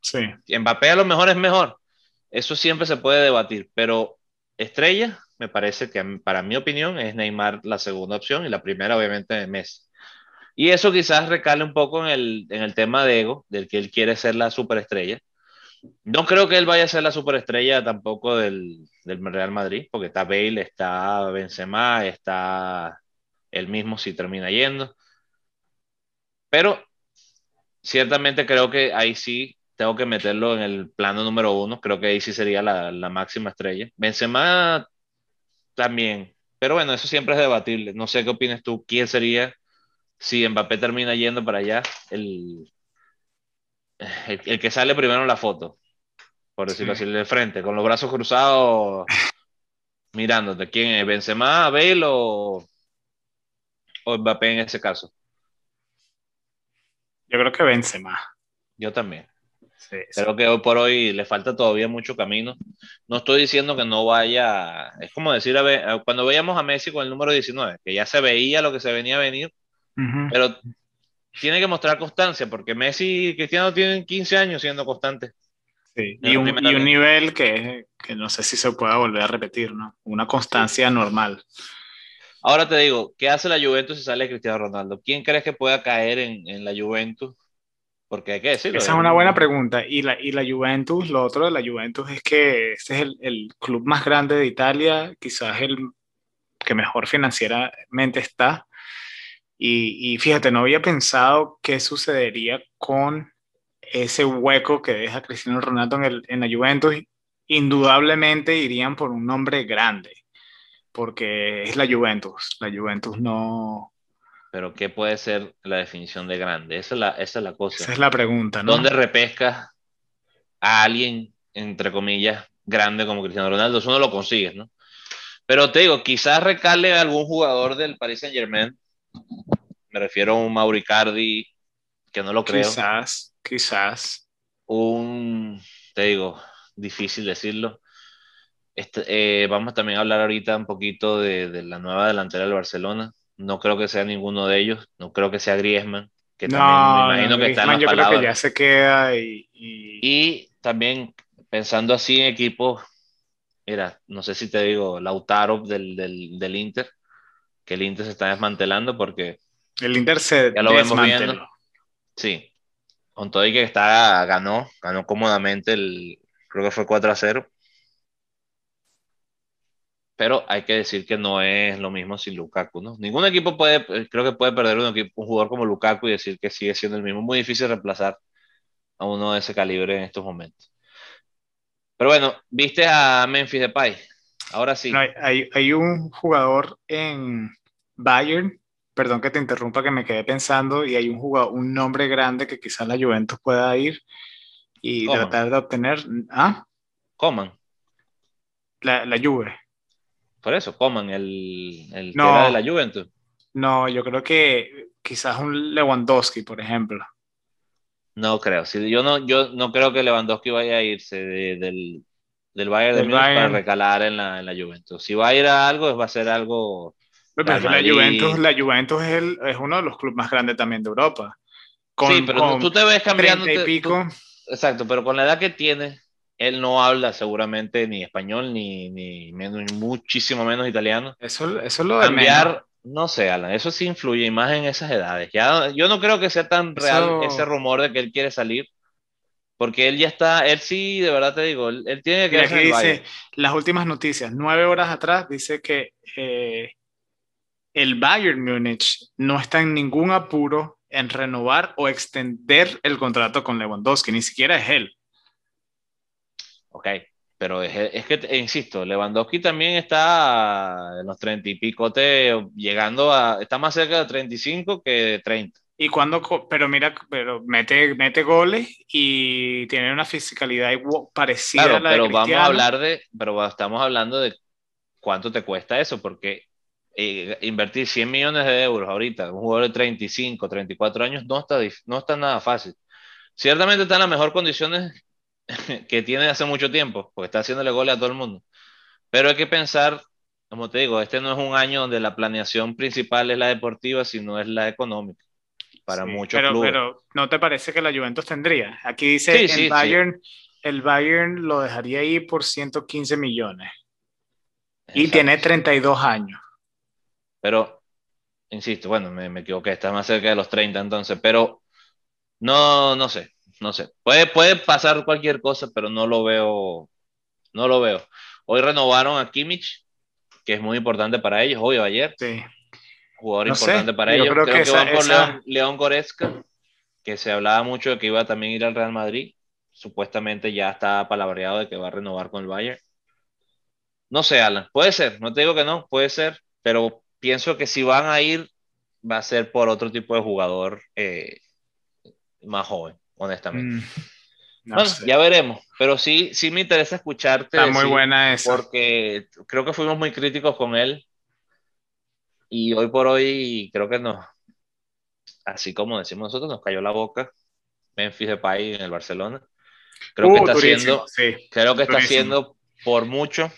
Speaker 1: Sí.
Speaker 2: Mbappé a lo mejor es mejor. Eso siempre se puede debatir, pero estrella, me parece que para mi opinión es Neymar la segunda opción y la primera obviamente Messi. Y eso quizás recale un poco en el, en el tema de ego, del que él quiere ser la superestrella. No creo que él vaya a ser la superestrella tampoco del, del Real Madrid, porque está Bale, está Benzema, está él mismo si termina yendo. Pero ciertamente creo que ahí sí tengo que meterlo en el plano número uno. Creo que ahí sí sería la, la máxima estrella. Benzema también. Pero bueno, eso siempre es debatible. No sé qué opinas tú. ¿Quién sería si Mbappé termina yendo para allá? El, el, que sale primero en la foto, por decirlo así, de frente, con los brazos cruzados, mirándote. ¿Quién es? ¿Benzema, Bale o, o Mbappé en ese caso?
Speaker 1: Yo creo que Benzema.
Speaker 2: Yo también. Creo que hoy por hoy le falta todavía mucho camino. No estoy diciendo que no vaya, es como decir, a ver, cuando veíamos a Messi con el número 19, que ya se veía lo que se venía a venir, pero tiene que mostrar constancia, porque Messi y Cristiano tienen 15 años siendo constantes.
Speaker 1: Sí. Y, un, nivel que, que, no sé si se pueda volver a repetir, ¿no? Una constancia normal.
Speaker 2: Ahora te digo, ¿qué hace la Juventus si sale Cristiano Ronaldo? ¿Quién crees que pueda caer en, en la Juventus porque hay que decirlo.
Speaker 1: Esa es una buena pregunta. Y la, y la Juventus, lo otro de la Juventus es que este es el, el club más grande de Italia, quizás el que mejor financieramente está. Y, y, fíjate, no había pensado qué sucedería con ese hueco que deja Cristiano Ronaldo en, el, en la Juventus. Indudablemente irían por un nombre grande, porque es la Juventus. La Juventus no,
Speaker 2: pero ¿qué puede ser la definición de grande? Esa es la, esa es la cosa.
Speaker 1: Esa es la pregunta,
Speaker 2: ¿no? ¿Dónde repescas a alguien, entre comillas, grande como Cristiano Ronaldo? Eso no lo consigues, ¿no? Pero te digo, quizás recale a algún jugador del Paris Saint Germain. Me refiero a un Mauricardi, que no lo creo.
Speaker 1: Quizás, quizás.
Speaker 2: Un, te digo, difícil decirlo. Este, eh, vamos también a hablar ahorita un poquito de, de la nueva delantera del Barcelona. No creo que sea ninguno de ellos. No creo que sea Griezmann, que
Speaker 1: también me imagino que está en las yo creo que ya se queda y,
Speaker 2: y... también pensando así en equipos, mira, no sé si te digo, Lautaro del, del, del, Inter, que el Inter se está desmantelando porque...
Speaker 1: El Inter se ya lo vemos viendo.
Speaker 2: Sí, con todo y que está, ganó, ganó cómodamente el, creo que fue 4 a 0 pero hay que decir que no es lo mismo sin Lukaku, ¿no? Ningún equipo puede, eh, creo que puede perder un, equipo, un jugador como Lukaku y decir que sigue siendo el mismo. Muy difícil reemplazar a uno de ese calibre en estos momentos. Pero bueno, viste a Memphis Depay. Ahora sí.
Speaker 1: hay, hay, un jugador en Bayern, perdón que te interrumpa, que me quedé pensando, y hay un jugador, un nombre grande que quizás la Juventus pueda ir y tratar de obtener. ¿Ah?
Speaker 2: Coman.
Speaker 1: La, la Juve.
Speaker 2: Por eso, Coman, el, el que era de la Juventus.
Speaker 1: No, yo creo que quizás un Lewandowski, por ejemplo.
Speaker 2: No creo. Si yo no, yo no creo que Lewandowski vaya a irse del, del Bayern de Múnich para recalar en la, en la Juventus. Si va a ir a algo, va a ser algo.
Speaker 1: Pero la, Juventus, la Juventus es, el, es, uno de los clubes más grandes también de Europa.
Speaker 2: sí, pero tú te ves cambiando. Y pico. exacto, pero con la edad que tiene, él no habla seguramente ni español ni, ni menos, muchísimo menos italiano.
Speaker 1: Eso, eso lo
Speaker 2: cambiar, No sé, Alan, eso sí influye más en esas edades. Ya, yo no creo que sea tan real ese rumor de que él quiere salir, porque él ya está, él sí, de verdad te digo, él, tiene que...
Speaker 1: Aquí dice, las últimas noticias, nueve horas atrás, dice que eh, el Bayern Múnich no está en ningún apuro en renovar o extender el contrato con Lewandowski, ni siquiera es él.
Speaker 2: Ok, pero es, que, insisto, Lewandowski también está en los 30 y pico, llegando a, está más cerca de 35 que de 30.
Speaker 1: Y cuando, pero mira, pero mete, mete goles y tiene una fisicalidad parecida a la
Speaker 2: pero
Speaker 1: de
Speaker 2: vamos a hablar de, pero estamos hablando de cuánto te cuesta eso, porque eh, invertir 100 millones de euros ahorita, un jugador de 35, 34 años, no está, no está nada fácil. Ciertamente está en las mejores condiciones (laughs) que tiene hace mucho tiempo, porque está haciéndole goles a todo el mundo. Pero hay que pensar, como te digo, este no es un año donde la planeación principal es la deportiva, sino es la económica. Para muchos
Speaker 1: pero,
Speaker 2: clubes.
Speaker 1: Pero ¿no te parece que la Juventus tendría? Aquí dice el Bayern, el Bayern lo dejaría ahí por 115 millones. Y tiene 32 años.
Speaker 2: Pero, insisto, bueno, me, me equivoqué, está más cerca de los 30 entonces, pero no, no sé, no sé. Puede, puede pasar cualquier cosa, pero no lo veo. No lo veo. Hoy renovaron a Kimmich, que es muy importante para ellos, hoy o ayer. Sí. Jugador importante para ellos. Creo, que, van por León, Goretzka, que se hablaba mucho de que iba a también ir al Real Madrid. Supuestamente ya está palabreado de que va a renovar con el Bayern. No sé, Alan. Puede ser, no te digo que no, puede ser, pero pienso que si van a ir, va a ser por otro tipo de jugador eh, más joven honestamente. Mm, bueno, ya veremos, pero sí, sí me interesa escucharte.
Speaker 1: Está muy buena esa.
Speaker 2: Porque creo que fuimos muy críticos con él y hoy por hoy creo que nos, así como decimos nosotros, nos cayó la boca Memphis Depay en el Barcelona. Creo que uh, está haciendo, creo que está haciendo por mucho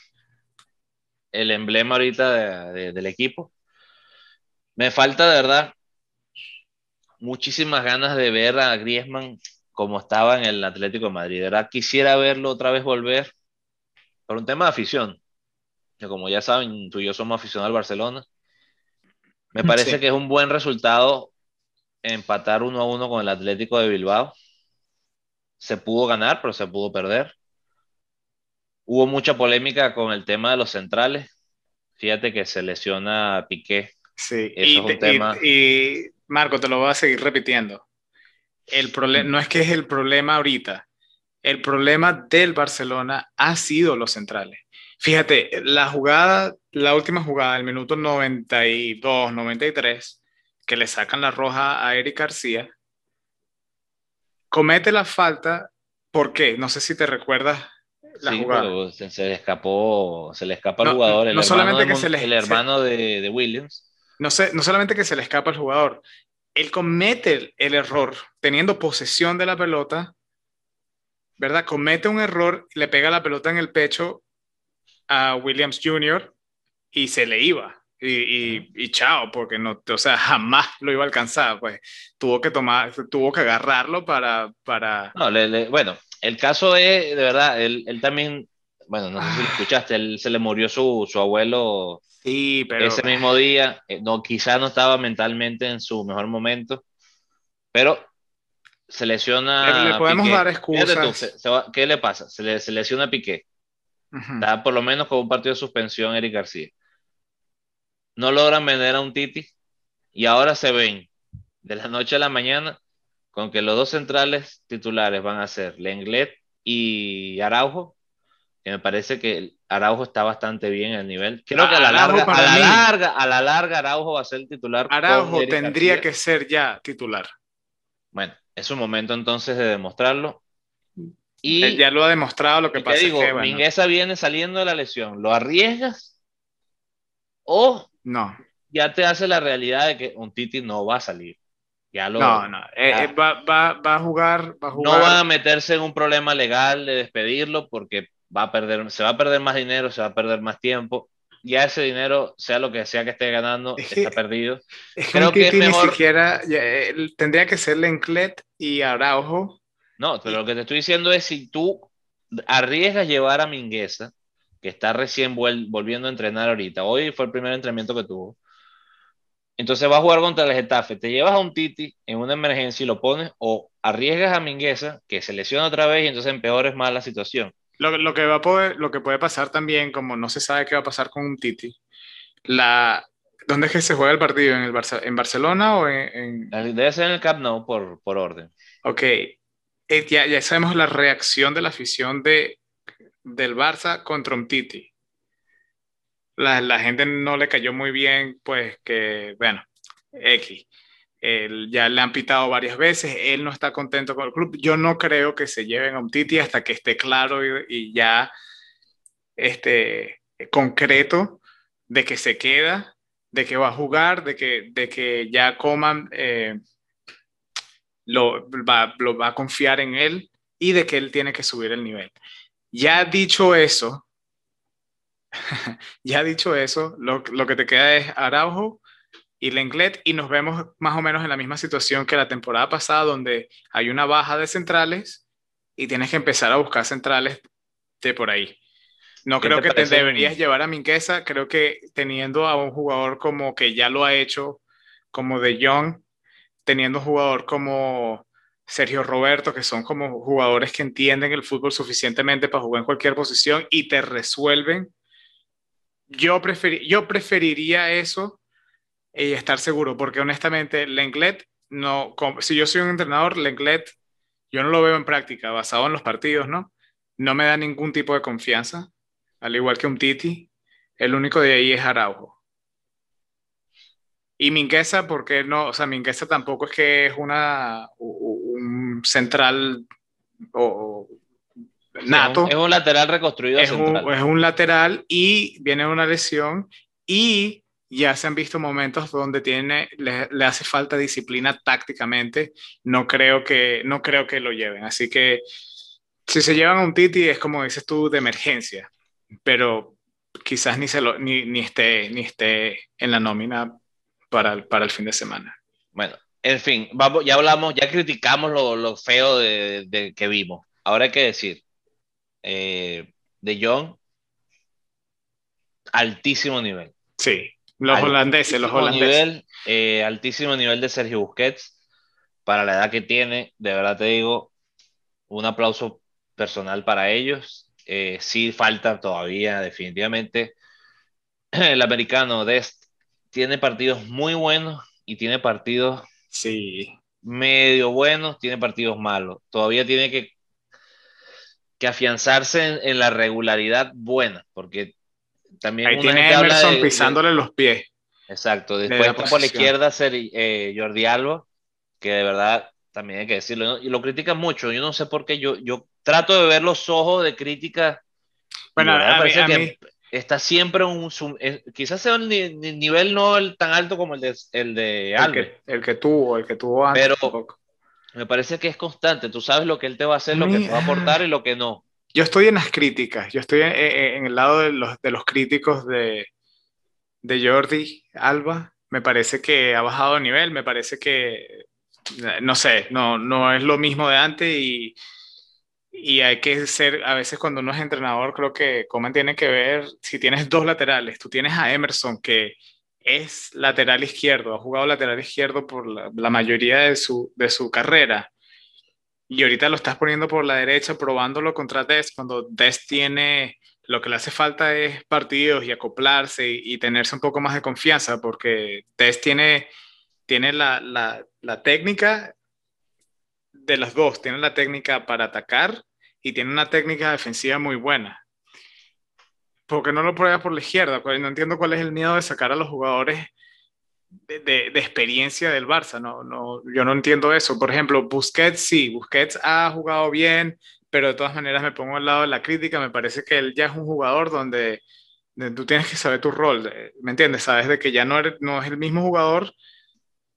Speaker 2: el emblema ahorita del equipo. Me falta de verdad muchísimas ganas de ver a Griezmann como estaba en el Atlético de Madrid. ¿verdad? Quisiera verlo otra vez volver por un tema de afición. Que como ya saben, tú y yo somos aficionados al Barcelona. Me (laughs) parece que es un buen resultado empatar uno a uno con el Atlético de Bilbao. Se pudo ganar, pero se pudo perder. Hubo mucha polémica con el tema de los centrales. Fíjate que se lesiona Piqué.
Speaker 1: Sí, Eso es un tema... y Marco, te lo voy a seguir repitiendo. El problema no es que es el problema ahorita. El problema del Barcelona ha sido los centrales. Fíjate, la jugada, la última jugada, el minuto 92, 93, que le sacan la roja a Eric García, comete la falta. ¿Por qué? No sé si te recuerdas la jugada.
Speaker 2: se, le escapó, se le escapa al jugador, el hermano, de, de Williams
Speaker 1: no, sé, no solamente que se le escapa al jugador, él comete el, error teniendo posesión de la pelota, ¿verdad? Comete un error, le pega la pelota en el pecho a Williams Jr. y se le iba. Y, chao, porque no, o sea, jamás lo iba a alcanzar, pues tuvo que tomar, tuvo que agarrarlo para... para...
Speaker 2: No, bueno, el caso es, de verdad, él, él también, bueno, no sé si lo ah. escuchaste, él se le murió su, su abuelo
Speaker 1: Sí, pero...
Speaker 2: Ese mismo día, eh, no, quizás no estaba mentalmente en su mejor momento, pero se lesiona.
Speaker 1: Le podemos dar excusas.
Speaker 2: ¿Qué le pasa? Se, le, se lesiona Piqué. Está por lo menos con un partido de suspensión Eric García. No logran vender a un Titi y ahora se ven de la noche a la mañana con que los dos centrales titulares van a ser Lenglet y Araujo, que me parece que Araujo está bastante bien en el nivel. Creo que a la, larga, a la larga, a la larga, Araujo va a ser titular.
Speaker 1: Araujo tendría que ser ya titular.
Speaker 2: Bueno, es un momento entonces de demostrarlo.
Speaker 1: Y ya lo ha demostrado lo que pasa.
Speaker 2: Digo, es que, Mingueza viene saliendo de la lesión. ¿Lo arriesgas? ¿O
Speaker 1: no?
Speaker 2: Ya te hace la realidad de que un Titi no va a salir. Ya lo,
Speaker 1: no, no. Eh, eh, va, va, va, a jugar, va a jugar.
Speaker 2: No va a meterse en un problema legal de despedirlo porque va a perder, se va a perder más dinero, se va a perder más tiempo. Ya ese dinero, sea lo que sea que esté ganando, está perdido.
Speaker 1: Creo que, ni siquiera tendría que ser Lenclet y Araujo.
Speaker 2: No, pero lo que te estoy diciendo es si tú arriesgas llevar a Mingueza, que está recién volviendo a entrenar ahorita, hoy fue el primer entrenamiento que tuvo, Entonces va a jugar contra el Getafe. Te llevas a un Titi en una emergencia y lo pones o arriesgas a Mingueza, que se lesiona otra vez y entonces empeores más la situación.
Speaker 1: Lo, que va a poder, lo que puede pasar también, como no se sabe qué va a pasar con un Titi, la, ¿dónde es que se juega el partido? ¿En, el en Barcelona o en,
Speaker 2: Debe ser en el Camp Nou por, por orden.
Speaker 1: Ok, eh, ya, ya sabemos la reacción de la afición de, del Barça contra un Titi. La, la, gente no le cayó muy bien, pues que, bueno, X. Él, ya le han pitado varias veces, él no está contento con el club. Yo no creo que se lleven a un Titi hasta que esté claro y, ya este, concreto de que se queda, de que va a jugar, de que, de que ya Coman eh, lo, va, lo va a confiar en él y de que él tiene que subir el nivel. Ya dicho eso, (laughs) ya dicho eso, lo, lo, que te queda es Araujo y Lenglet y nos vemos más o menos en la misma situación que la temporada pasada donde hay una baja de centrales y tienes que empezar a buscar centrales de por ahí. No creo que te deberías llevar a Minquesa, creo que teniendo a un jugador como que ya lo ha hecho, como De Jong, teniendo un jugador como Sergio Roberto, que son como jugadores que entienden el fútbol suficientemente para jugar en cualquier posición y te resuelven. Yo, yo preferiría eso y estar seguro, porque honestamente Lenglet, no, si yo soy un entrenador, Lenglet, yo no lo veo en práctica, basado en los partidos, ¿no? No me da ningún tipo de confianza, al igual que un Titi, el único de ahí es Araujo. Y Mingueza, porque no, o sea, Mingueza tampoco es que es una, un central o, nato.
Speaker 2: es un lateral reconstruido.
Speaker 1: Es un, es un, lateral y viene una lesión y ya se han visto momentos donde tiene, le, hace falta disciplina tácticamente. No creo, que, no creo que lo lleven. Así que si se llevan a un Titi es como dices tú, de emergencia. Pero quizás ni, se lo, ni, ni, esté, ni esté en la nómina para el, para el fin de semana.
Speaker 2: Bueno, en fin, vamos, ya hablamos, ya criticamos lo, lo feo de, de, que vimos. Ahora hay que decir, eh, de John, altísimo nivel.
Speaker 1: Sí. Los holandeses, los holandeses.
Speaker 2: Nivel, eh, altísimo nivel de Sergio Busquets para la edad que tiene. De verdad te digo, un aplauso personal para ellos. Eh, sí falta todavía, definitivamente. (clears throat) El americano Dest tiene partidos muy buenos y tiene partidos
Speaker 1: sí.
Speaker 2: medio buenos, tiene partidos malos. Todavía tiene que, que afianzarse en, en la regularidad buena, porque también
Speaker 1: Ahí tiene Emerson pisándole los pies.
Speaker 2: Exacto. Después por la izquierda ser, eh, Jordi Alba, que de verdad también hay que decirlo. Y lo critican mucho. Yo no sé por qué. Yo, yo trato de ver los ojos de crítica.
Speaker 1: Bueno, a, parece que
Speaker 2: está siempre un. Quizás sea un nivel no tan alto como el de, el de
Speaker 1: Alba. El que, tuvo, el que tuvo
Speaker 2: antes. Pero me parece que es constante. Tú sabes lo que él te va a hacer, lo que te va a aportar y lo que no
Speaker 1: yo estoy en las críticas, yo estoy en, el lado de los, de los críticos de, de, Jordi Alba. Me parece que ha bajado de nivel, me parece que, no sé, no, no es lo mismo de antes y, y hay que ser, a veces cuando uno es entrenador, creo que Coman tiene que ver, si tienes dos laterales, tú tienes a Emerson que es lateral izquierdo, ha jugado lateral izquierdo por la, la mayoría de su, de su carrera y ahorita lo estás poniendo por la derecha, probándolo contra Des, cuando Des tiene, lo que le hace falta es partidos y acoplarse y, tenerse un poco más de confianza, porque Des tiene, tiene la, la, la técnica de las dos, tiene la técnica para atacar y tiene una técnica defensiva muy buena. porque no lo prueba por la izquierda? No entiendo cuál es el miedo de sacar a los jugadores de, experiencia del Barça. No, no, yo no entiendo eso. Por ejemplo, Busquets sí, Busquets ha jugado bien, pero de todas maneras me pongo al lado de la crítica. Me parece que él ya es un jugador donde, tú tienes que saber tu rol. ¿Me entiendes? Sabes de que ya no, no es el mismo jugador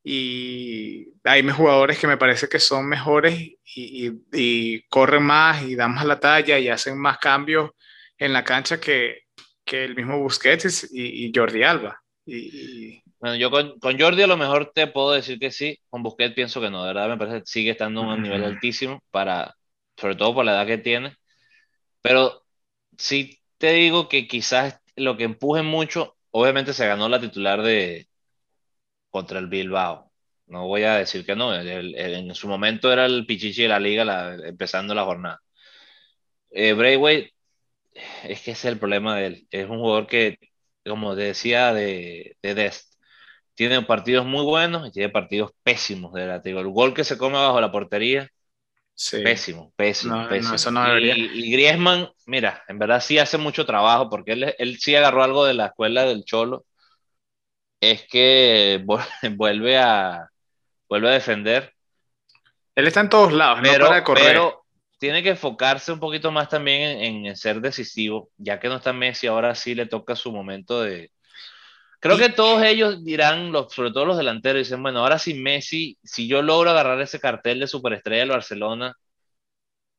Speaker 1: y hay jugadores que me parece que son mejores y, y, corren más y dan más la talla y hacen más cambios en la cancha que, que el mismo Busquets y, Jordi Alba. Y,
Speaker 2: bueno, yo con, con, Jordi a lo mejor te puedo decir que sí, con Busquets pienso que no, de verdad me parece que sigue estando a un nivel altísimo, para, sobre todo por la edad que tiene, pero sí te digo que quizás lo que empuje mucho, obviamente se ganó la titular de contra el Bilbao. No voy a decir que no, en su momento era el pichichi de la liga empezando la jornada. Eh, Braithwaite, es que ese es el problema de él. Es un jugador que, como decía de, de Dest, tiene partidos muy buenos y tiene partidos pésimos de la El gol que se come bajo la portería, pésimo, pésimo, pésimo. y, y, Griezmann, mira, en verdad sí hace mucho trabajo porque él, él sí agarró algo de la escuela del Cholo. Es que (laughs) vuelve a, vuelve a defender.
Speaker 1: Él está en todos lados,
Speaker 2: pero, no para correr. Pero tiene que enfocarse un poquito más también en, en, ser decisivo, ya que no está Messi, ahora sí le toca su momento de... Creo que todos ellos dirán, los, sobre todo los delanteros, dicen, bueno, ahora sí Messi, si yo logro agarrar ese cartel de superestrella del Barcelona,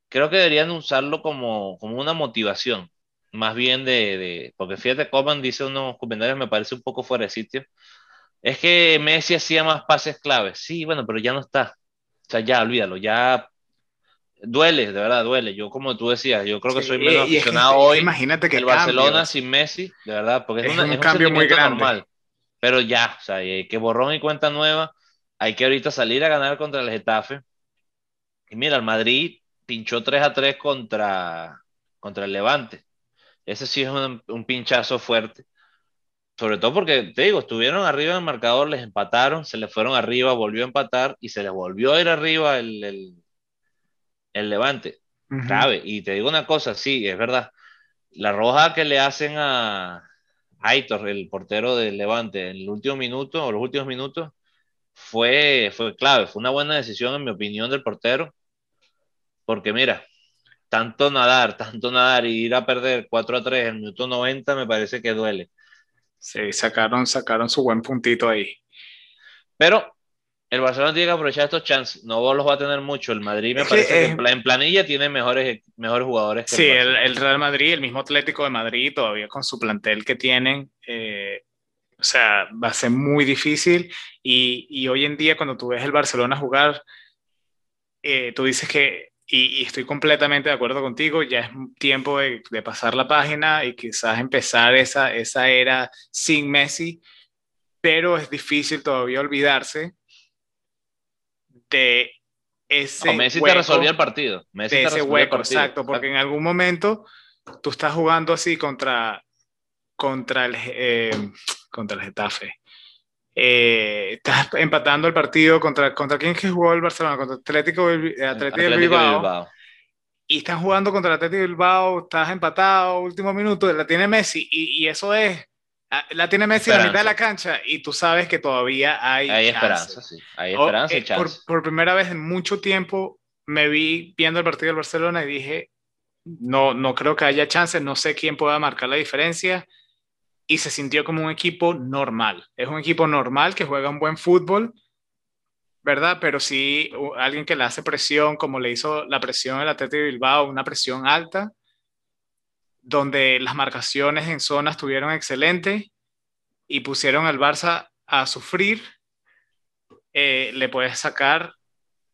Speaker 2: creo que deberían usarlo como, como una motivación, más bien de, de porque fíjate, Coman dice unos comentarios, me parece un poco fuera de sitio, es que Messi hacía más pases claves. Sí, bueno, pero ya no está. O sea, ya, olvídalo, ya duele, de verdad, duele. Yo, como tú decías, yo creo que soy menos aficionado hoy.
Speaker 1: Imagínate que
Speaker 2: el Barcelona sin Messi, de verdad, porque es, un, cambio muy grande. normal. Pero ya, o sea, que borrón y cuenta nueva. Hay que ahorita salir a ganar contra el Getafe. Y mira, el Madrid pinchó 3 a 3 contra, contra el Levante. Ese sí es un pinchazo fuerte. Sobre todo porque, te digo, estuvieron arriba en el marcador, les empataron, se les fueron arriba, volvió a empatar y se les volvió a ir arriba el, el, Levante. Grave. Y te digo una cosa, sí, es verdad. La roja que le hacen a Aitor, el portero del Levante, en el último minuto o los últimos minutos, fue, fue clave. Fue una buena decisión, en mi opinión, del portero. Porque mira, tanto nadar, tanto nadar y ir a perder 4 a 3 en el minuto 90 me parece que duele.
Speaker 1: Sí, sacaron, sacaron su buen puntito ahí.
Speaker 2: Pero el Barcelona tiene que aprovechar estos chances. No los va a tener mucho. El Madrid me parece que, en planilla tiene mejores, mejores jugadores.
Speaker 1: sí, el, Real Madrid, el mismo Atlético de Madrid, todavía con su plantel que tienen. Eh, o sea, va a ser muy difícil. Y, y, hoy en día, cuando tú ves el Barcelona jugar, eh, tú dices que y, estoy completamente de acuerdo contigo, ya es tiempo de, pasar la página y quizás empezar esa, esa era sin Messi, pero es difícil todavía olvidarse de ese
Speaker 2: Messi te resolvió el partido. Messi
Speaker 1: de ese hueco, exacto, porque en algún momento tú estás jugando así contra, contra, el, eh, contra el Getafe. Eh, estás empatando el partido contra, contra quién que jugó el Barcelona, contra Atlético, Atlético, Bilbao, Y están jugando contra el Atlético Bilbao, estás empatado, último minuto, la tiene Messi, y, eso es, la tiene Messi a la mitad de la cancha, y tú sabes que todavía hay,
Speaker 2: hay esperanza, sí, hay esperanza y eh,
Speaker 1: chance. Por, por primera vez en mucho tiempo me vi viendo el partido del Barcelona y dije, no, no creo que haya chance, no sé quién pueda marcar la diferencia y se sintió como un equipo normal. Es un equipo normal que juega un buen fútbol, ¿verdad? Pero sí alguien que le hace presión, como le hizo la presión el Atlético de Bilbao, una presión alta, donde las marcaciones en zona estuvieron excelentes y pusieron al Barça a sufrir, eh, le puedes sacar,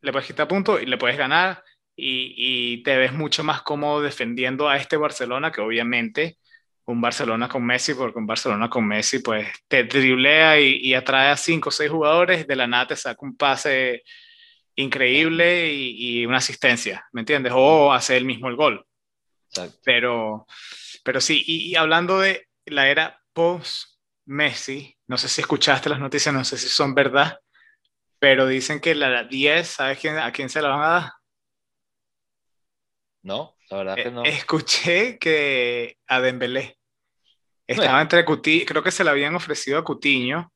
Speaker 1: le puedes quitar puntos y le puedes ganar y, y te ves mucho más cómodo defendiendo a este Barcelona que obviamente un Barcelona con Messi, porque un Barcelona con Messi pues te driblea y, atrae a cinco o seis jugadores, de la nada te saca un pase increíble y, una asistencia, ¿me entiendes? O hace el mismo el gol. Pero, pero sí, y, hablando de la era post-Messi, no sé si escuchaste las noticias, no sé si son verdad, pero dicen que la 10, ¿sabes quién, a quién se la van a dar?
Speaker 2: No. La verdad que no.
Speaker 1: Escuché que a Dembélé estaba entre Cutiño, creo que se le habían ofrecido a Cutiño,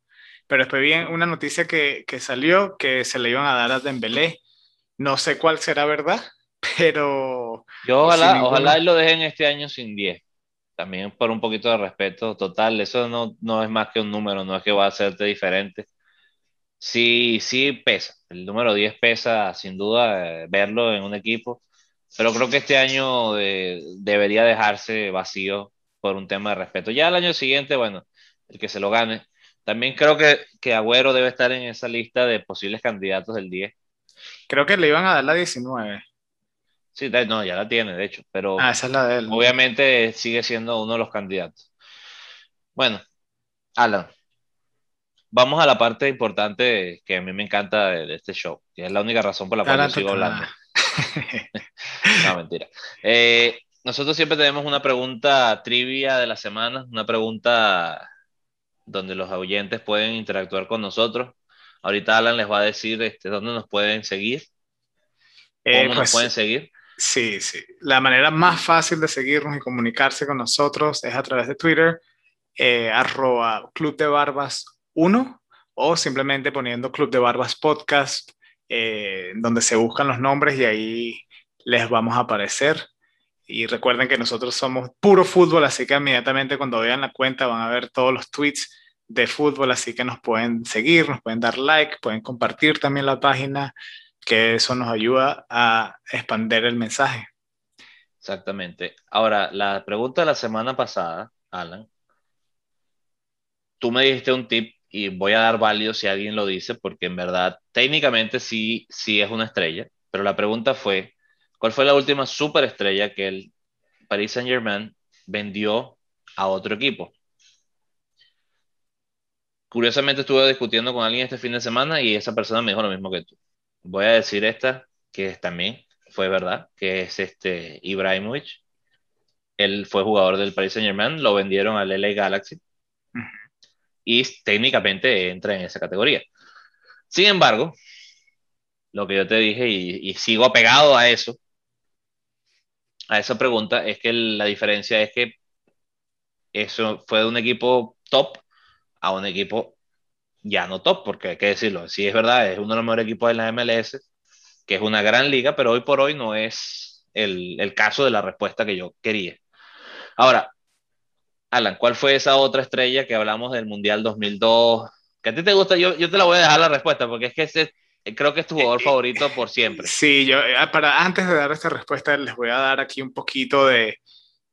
Speaker 1: pero después vi una noticia que, que salió que se le iban a dar a Dembélé. No sé cuál será verdad, pero...
Speaker 2: Yo ojalá, ojalá lo dejen este año sin 10. También por un poquito de respeto total. Eso no, no es más que un número, no es que va a hacerte diferente. Sí, sí pesa. El número 10 pesa sin duda eh, verlo en un equipo pero creo que este año debería dejarse vacío por un tema de respeto. Ya el año siguiente, bueno, el que se lo gane. También creo que, que Agüero debe estar en esa lista de posibles candidatos del 10.
Speaker 1: Creo que le iban a dar la 19.
Speaker 2: Sí, no, ya la tiene, de hecho, pero
Speaker 1: ah, esa es la de él.
Speaker 2: obviamente sigue siendo uno de los candidatos. Bueno, Alan, vamos a la parte importante que a mí me encanta de, este show, que es la única razón por la cual sigo hablando. (laughs) no, mentira. Eh, nosotros siempre tenemos una pregunta trivia de la semana, una pregunta donde los oyentes pueden interactuar con nosotros. Ahorita Alan les va a decir este, dónde nos pueden seguir.
Speaker 1: Eh, ¿Cómo nos pues, pueden seguir? Sí, sí. La manera más fácil de seguirnos y comunicarse con nosotros es a través de Twitter, eh, arroba Club de Barbas 1 o simplemente poniendo Club de Barbas Podcast, eh, donde se buscan los nombres y ahí les vamos a aparecer. Y recuerden que nosotros somos puro fútbol, así que inmediatamente cuando vean la cuenta van a ver todos los tweets de fútbol, así que nos pueden seguir, nos pueden dar like, pueden compartir también la página que eso nos ayuda a expandir el mensaje.
Speaker 2: Exactamente. Ahora, la pregunta de la semana pasada, Alan, tú me dijiste un tip y voy a dar válido si alguien lo dice, porque en verdad, técnicamente sí, sí es una estrella, pero la pregunta fue, ¿cuál fue la última superestrella que el Paris Saint Germain vendió a otro equipo? Curiosamente estuve discutiendo con alguien este fin de semana y esa persona me dijo lo mismo que tú voy a decir esta, que también fue verdad, que es este Ibrahimovic. Él fue jugador del Paris Saint Germain, lo vendieron al LA Galaxy y técnicamente entra en esa categoría. Sin embargo, lo que yo te dije y, sigo apegado a eso, a esa pregunta, es que la diferencia es que eso fue de un equipo top a un equipo ya no top, porque hay que decirlo, sí es verdad, es uno de los mejores equipos de la MLS, que es una gran liga, pero hoy por hoy no es el, el caso de la respuesta que yo quería. Ahora, Alan, ¿cuál fue esa otra estrella que hablamos del Mundial 2002? Que a ti te gusta, yo, yo te la voy a dejar la respuesta, porque es que ese, creo que es tu jugador favorito por siempre. (laughs)
Speaker 1: Sí, yo, eh, para, antes de dar esta respuesta, les voy a dar aquí un poquito de,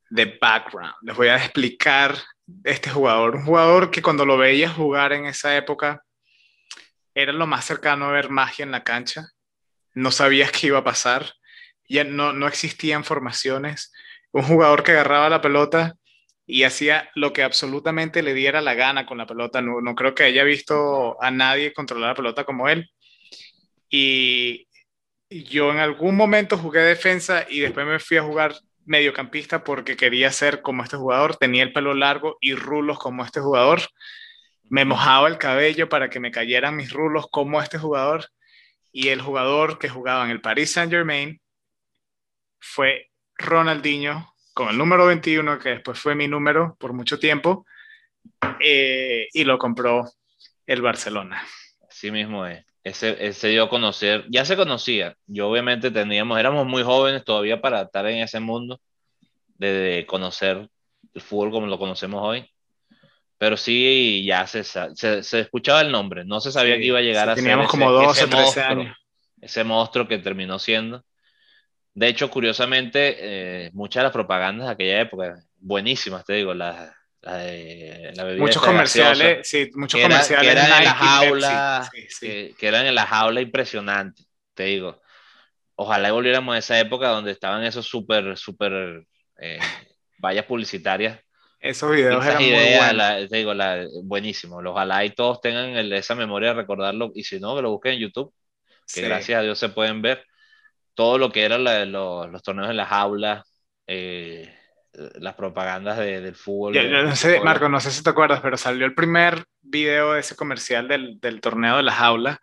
Speaker 1: de background. Les voy a explicar este jugador. Un jugador que cuando lo veías jugar en esa época era lo más cercano a ver magia en la cancha. No sabías qué iba a pasar. Ya no, no existían formaciones. Un jugador que agarraba la pelota y hacía lo que absolutamente le diera la gana con la pelota. No, no creo que haya visto a nadie controlar la pelota como él. Y yo en algún momento jugué defensa y después me fui a jugar mediocampista porque quería ser como este jugador, tenía el pelo largo y rulos como este jugador, me mojaba el cabello para que me cayeran mis rulos como este jugador y el jugador que jugaba en el Paris Saint Germain fue Ronaldinho con el número 21 que después fue mi número por mucho tiempo eh, y lo compró el Barcelona.
Speaker 2: Así mismo es. Ese, ese dio a conocer, ya se conocía, yo obviamente teníamos, éramos muy jóvenes todavía para estar en ese mundo, de, conocer el fútbol como lo conocemos hoy, pero sí ya se, se, se escuchaba el nombre, no se sabía que iba a llegar a
Speaker 1: ser teníamos como 12, 13 monstruo, años.
Speaker 2: Ese monstruo que terminó siendo. De hecho, curiosamente, eh, muchas de las propagandas de aquella época, buenísimas, te digo, las
Speaker 1: muchos comerciales, sí, muchos comerciales.
Speaker 2: Que eran en las aulas, que, eran en las aulas impresionantes, te digo. Ojalá volviéramos a esa época donde estaban esos súper, súper eh, (laughs) vallas publicitarias.
Speaker 1: Esos videos eran muy buenos.
Speaker 2: te digo, la, buenísimo. Ojalá y todos tengan esa memoria de recordarlo. Y si no, que lo busquen en YouTube, que gracias a Dios se pueden ver todo lo que eran los, los, torneos en las aulas. Eh, las propagandas del fútbol.
Speaker 1: no sé, Marco, no sé si te acuerdas, pero salió el primer video de ese comercial del, del torneo de las aulas,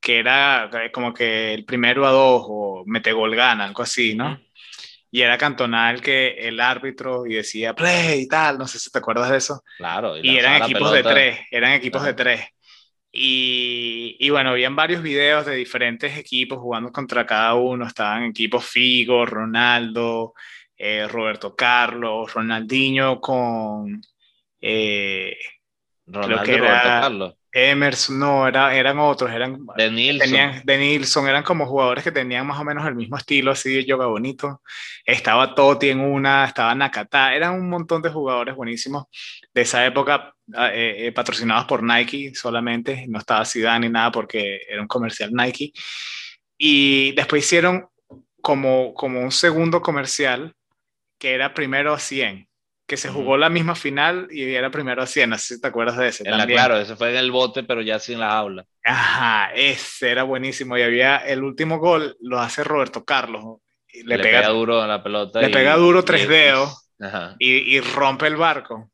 Speaker 1: que era eh, como que el primero a dos o mete gol gana, algo así, ¿no? Y era cantonal que el árbitro y decía play y tal, no sé si te acuerdas de eso.
Speaker 2: Claro.
Speaker 1: Y, eran equipos de tres, eran equipos de tres. Y, y, bueno, habían varios videos de diferentes equipos jugando contra cada uno. Estaban equipos Figo, Ronaldo, eh, Roberto Carlos, Ronaldinho con... Eh,
Speaker 2: Ronaldo Roberto Carlos.
Speaker 1: Emerson, no, era, eran otros, eran
Speaker 2: de Nilsson.
Speaker 1: Tenían, de Nilsson, eran como jugadores que tenían más o menos el mismo estilo, así de yoga bonito. Estaba Totti en una, estaba Nakata, eran un montón de jugadores buenísimos de esa época, ah, eh, patrocinados por Nike solamente, no estaba Zidane ni nada porque era un comercial Nike. Y después hicieron como, como un segundo comercial que era primero 100. que se jugó la misma final y era primero a 100, no sé si te acuerdas de ese.
Speaker 2: también. claro, ese fue en el bote, pero ya sin la aula.
Speaker 1: Ajá, ese era buenísimo. Y había el último gol, lo hace Roberto Carlos.
Speaker 2: le, pega, duro a la pelota.
Speaker 1: Le pega duro tres dedos y, y, rompe el barco.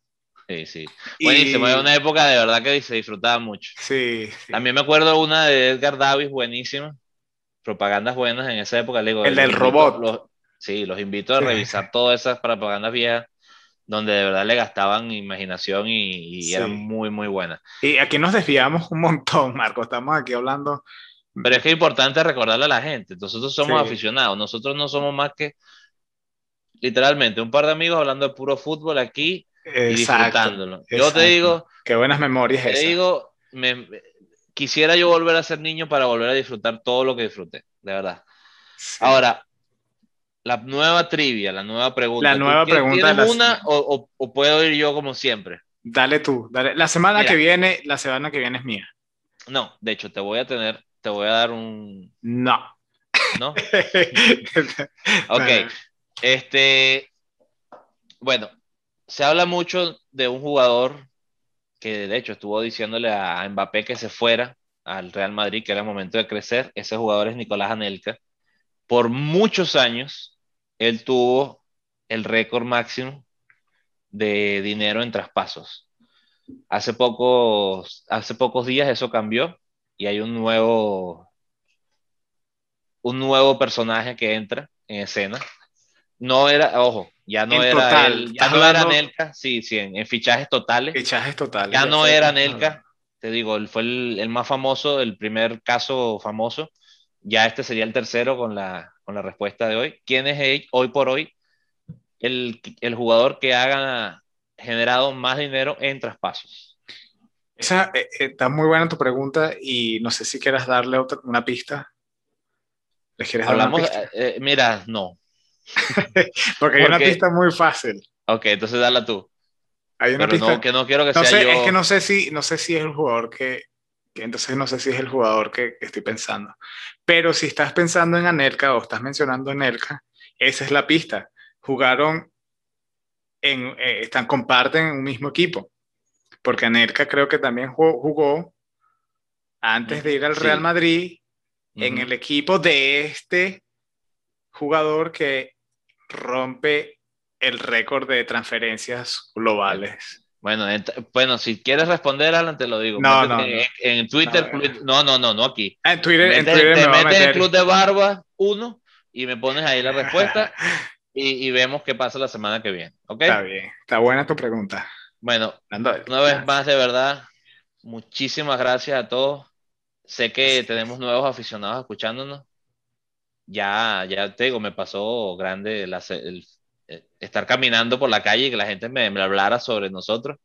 Speaker 2: Sí, sí. Buenísimo, es una época de verdad que se disfrutaba mucho.
Speaker 1: Sí,
Speaker 2: También me acuerdo una de Edgar Davis, buenísima. Propagandas buenas en esa época. Le digo,
Speaker 1: el del robot.
Speaker 2: Sí, los invito a revisar todas esas propagandas viejas donde de verdad le gastaban imaginación y, eran muy, muy buenas.
Speaker 1: Y aquí nos desviamos un montón, (laughs) Marco. Estamos aquí hablando.
Speaker 2: Pero es que es importante recordarle a la gente. Nosotros somos aficionados. Nosotros no somos más que literalmente un par de amigos hablando de puro fútbol aquí y disfrutándolo. Yo te digo.
Speaker 1: Qué buenas memorias.
Speaker 2: Te digo, quisiera yo volver a ser niño para volver a disfrutar todo lo que disfruté, de verdad. Ahora, la nueva trivia, la nueva pregunta.
Speaker 1: La nueva pregunta.
Speaker 2: ¿Tienes una o, puedo ir yo como siempre?
Speaker 1: Dale tú, dale. La semana que viene, la semana que viene es mía.
Speaker 2: No, de hecho, te voy a tener, te voy a dar un.
Speaker 1: No.
Speaker 2: ¿No? (laughs) ok. Este. Bueno, se habla mucho de un jugador que de hecho estuvo diciéndole a Mbappé que se fuera al Real Madrid, que era el momento de crecer. Ese jugador es Nicolás Anelka. Por muchos años, él tuvo el récord máximo de dinero en traspasos. Hace pocos, hace pocos días eso cambió y hay un nuevo, un nuevo personaje que entra en escena no era, ojo, ya no era ya no era Nelka, sí, sí, en, fichajes totales.
Speaker 1: Fichajes totales.
Speaker 2: Ya no era Nelka, te digo, él fue el, más famoso, el primer caso famoso. Ya este sería el tercero con la, con la respuesta de hoy. ¿Quién es hoy por hoy el, el jugador que ha generado más dinero en traspasos?
Speaker 1: Esa eh, eh, está muy buena tu pregunta y no sé si quieras darle otra, una pista.
Speaker 2: ¿Les quieres dar una pista? Eh, mira, no, (laughs)
Speaker 1: Porque hay una pista muy fácil.
Speaker 2: Ok, entonces dala tú.
Speaker 1: Hay una pista.
Speaker 2: que no quiero que sea
Speaker 1: yo... Es que no sé si, no sé si es el jugador que, que entonces no sé si es el jugador que, estoy pensando. Pero si estás pensando en Anelka o estás mencionando Anelka, esa es la pista. Jugaron en, eh, están, comparten un mismo equipo. Porque Anelka creo que también jugó, antes de ir al Real Madrid en el equipo de este jugador que rompe el récord de transferencias globales.
Speaker 2: Bueno, bueno, si quieres responder, Alan, te lo digo.
Speaker 1: No, no,
Speaker 2: en, Twitter, no, no, no, no aquí.
Speaker 1: Ah, en Twitter,
Speaker 2: en Twitter te metes en Club de Barba 1 y me pones ahí la respuesta (laughs) y, vemos qué pasa la semana que viene. ¿okay?
Speaker 1: Está bien, está buena tu pregunta.
Speaker 2: Bueno, una vez más, de verdad, muchísimas gracias a todos. Sé que tenemos nuevos aficionados escuchándonos ya, ya te digo, me pasó grande el, eh, estar caminando por la calle y que la gente me, me, hablara sobre nosotros.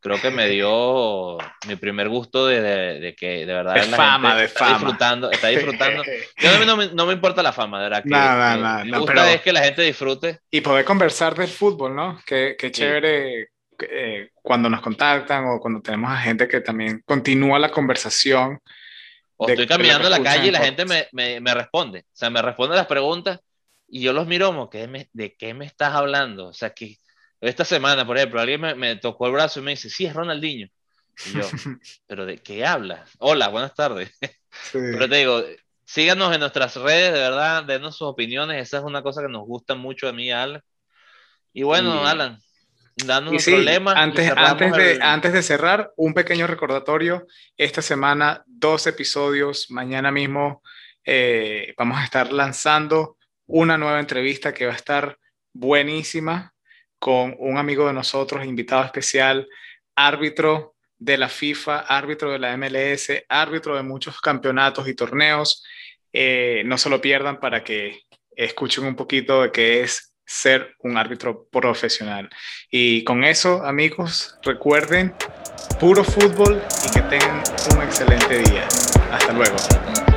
Speaker 2: Creo que me dio mi primer gusto de, de, que de verdad
Speaker 1: la fama, gente
Speaker 2: de
Speaker 1: está
Speaker 2: disfrutando, está (laughs) disfrutando. Yo no me, no me importa la fama, de verdad. Que,
Speaker 1: nada, nada,
Speaker 2: me gusta es que la gente disfrute.
Speaker 1: Y poder conversar del fútbol, ¿no? Qué, qué chévere eh, cuando nos contactan o cuando tenemos a gente que también continúa la conversación
Speaker 2: o estoy caminando en la calle y la gente me, me, me, responde. O sea, me responde las preguntas y yo los miro como, ¿qué ¿de qué me estás hablando? O sea, que esta semana, por ejemplo, alguien me, me tocó el brazo y me dice, sí, es Ronaldinho. Y yo, (laughs) ¿pero de qué hablas? Hola, buenas tardes. (laughs) Pero te digo, síganos en nuestras redes, de verdad, denos sus opiniones. Esa es una cosa que nos gusta mucho a mí, Alan. Y bueno, Alan, dando
Speaker 1: sí, problemas. Antes, antes, de, antes de cerrar, un pequeño recordatorio. Esta semana, dos episodios. Mañana mismo eh, vamos a estar lanzando una nueva entrevista que va a estar buenísima con un amigo de nosotros, invitado especial, árbitro de la FIFA, árbitro de la MLS, árbitro de muchos campeonatos y torneos. Eh, no se lo pierdan para que escuchen un poquito de qué es ser un árbitro profesional. Y con eso, amigos, recuerden puro fútbol y que tengan un excelente día. Hasta luego.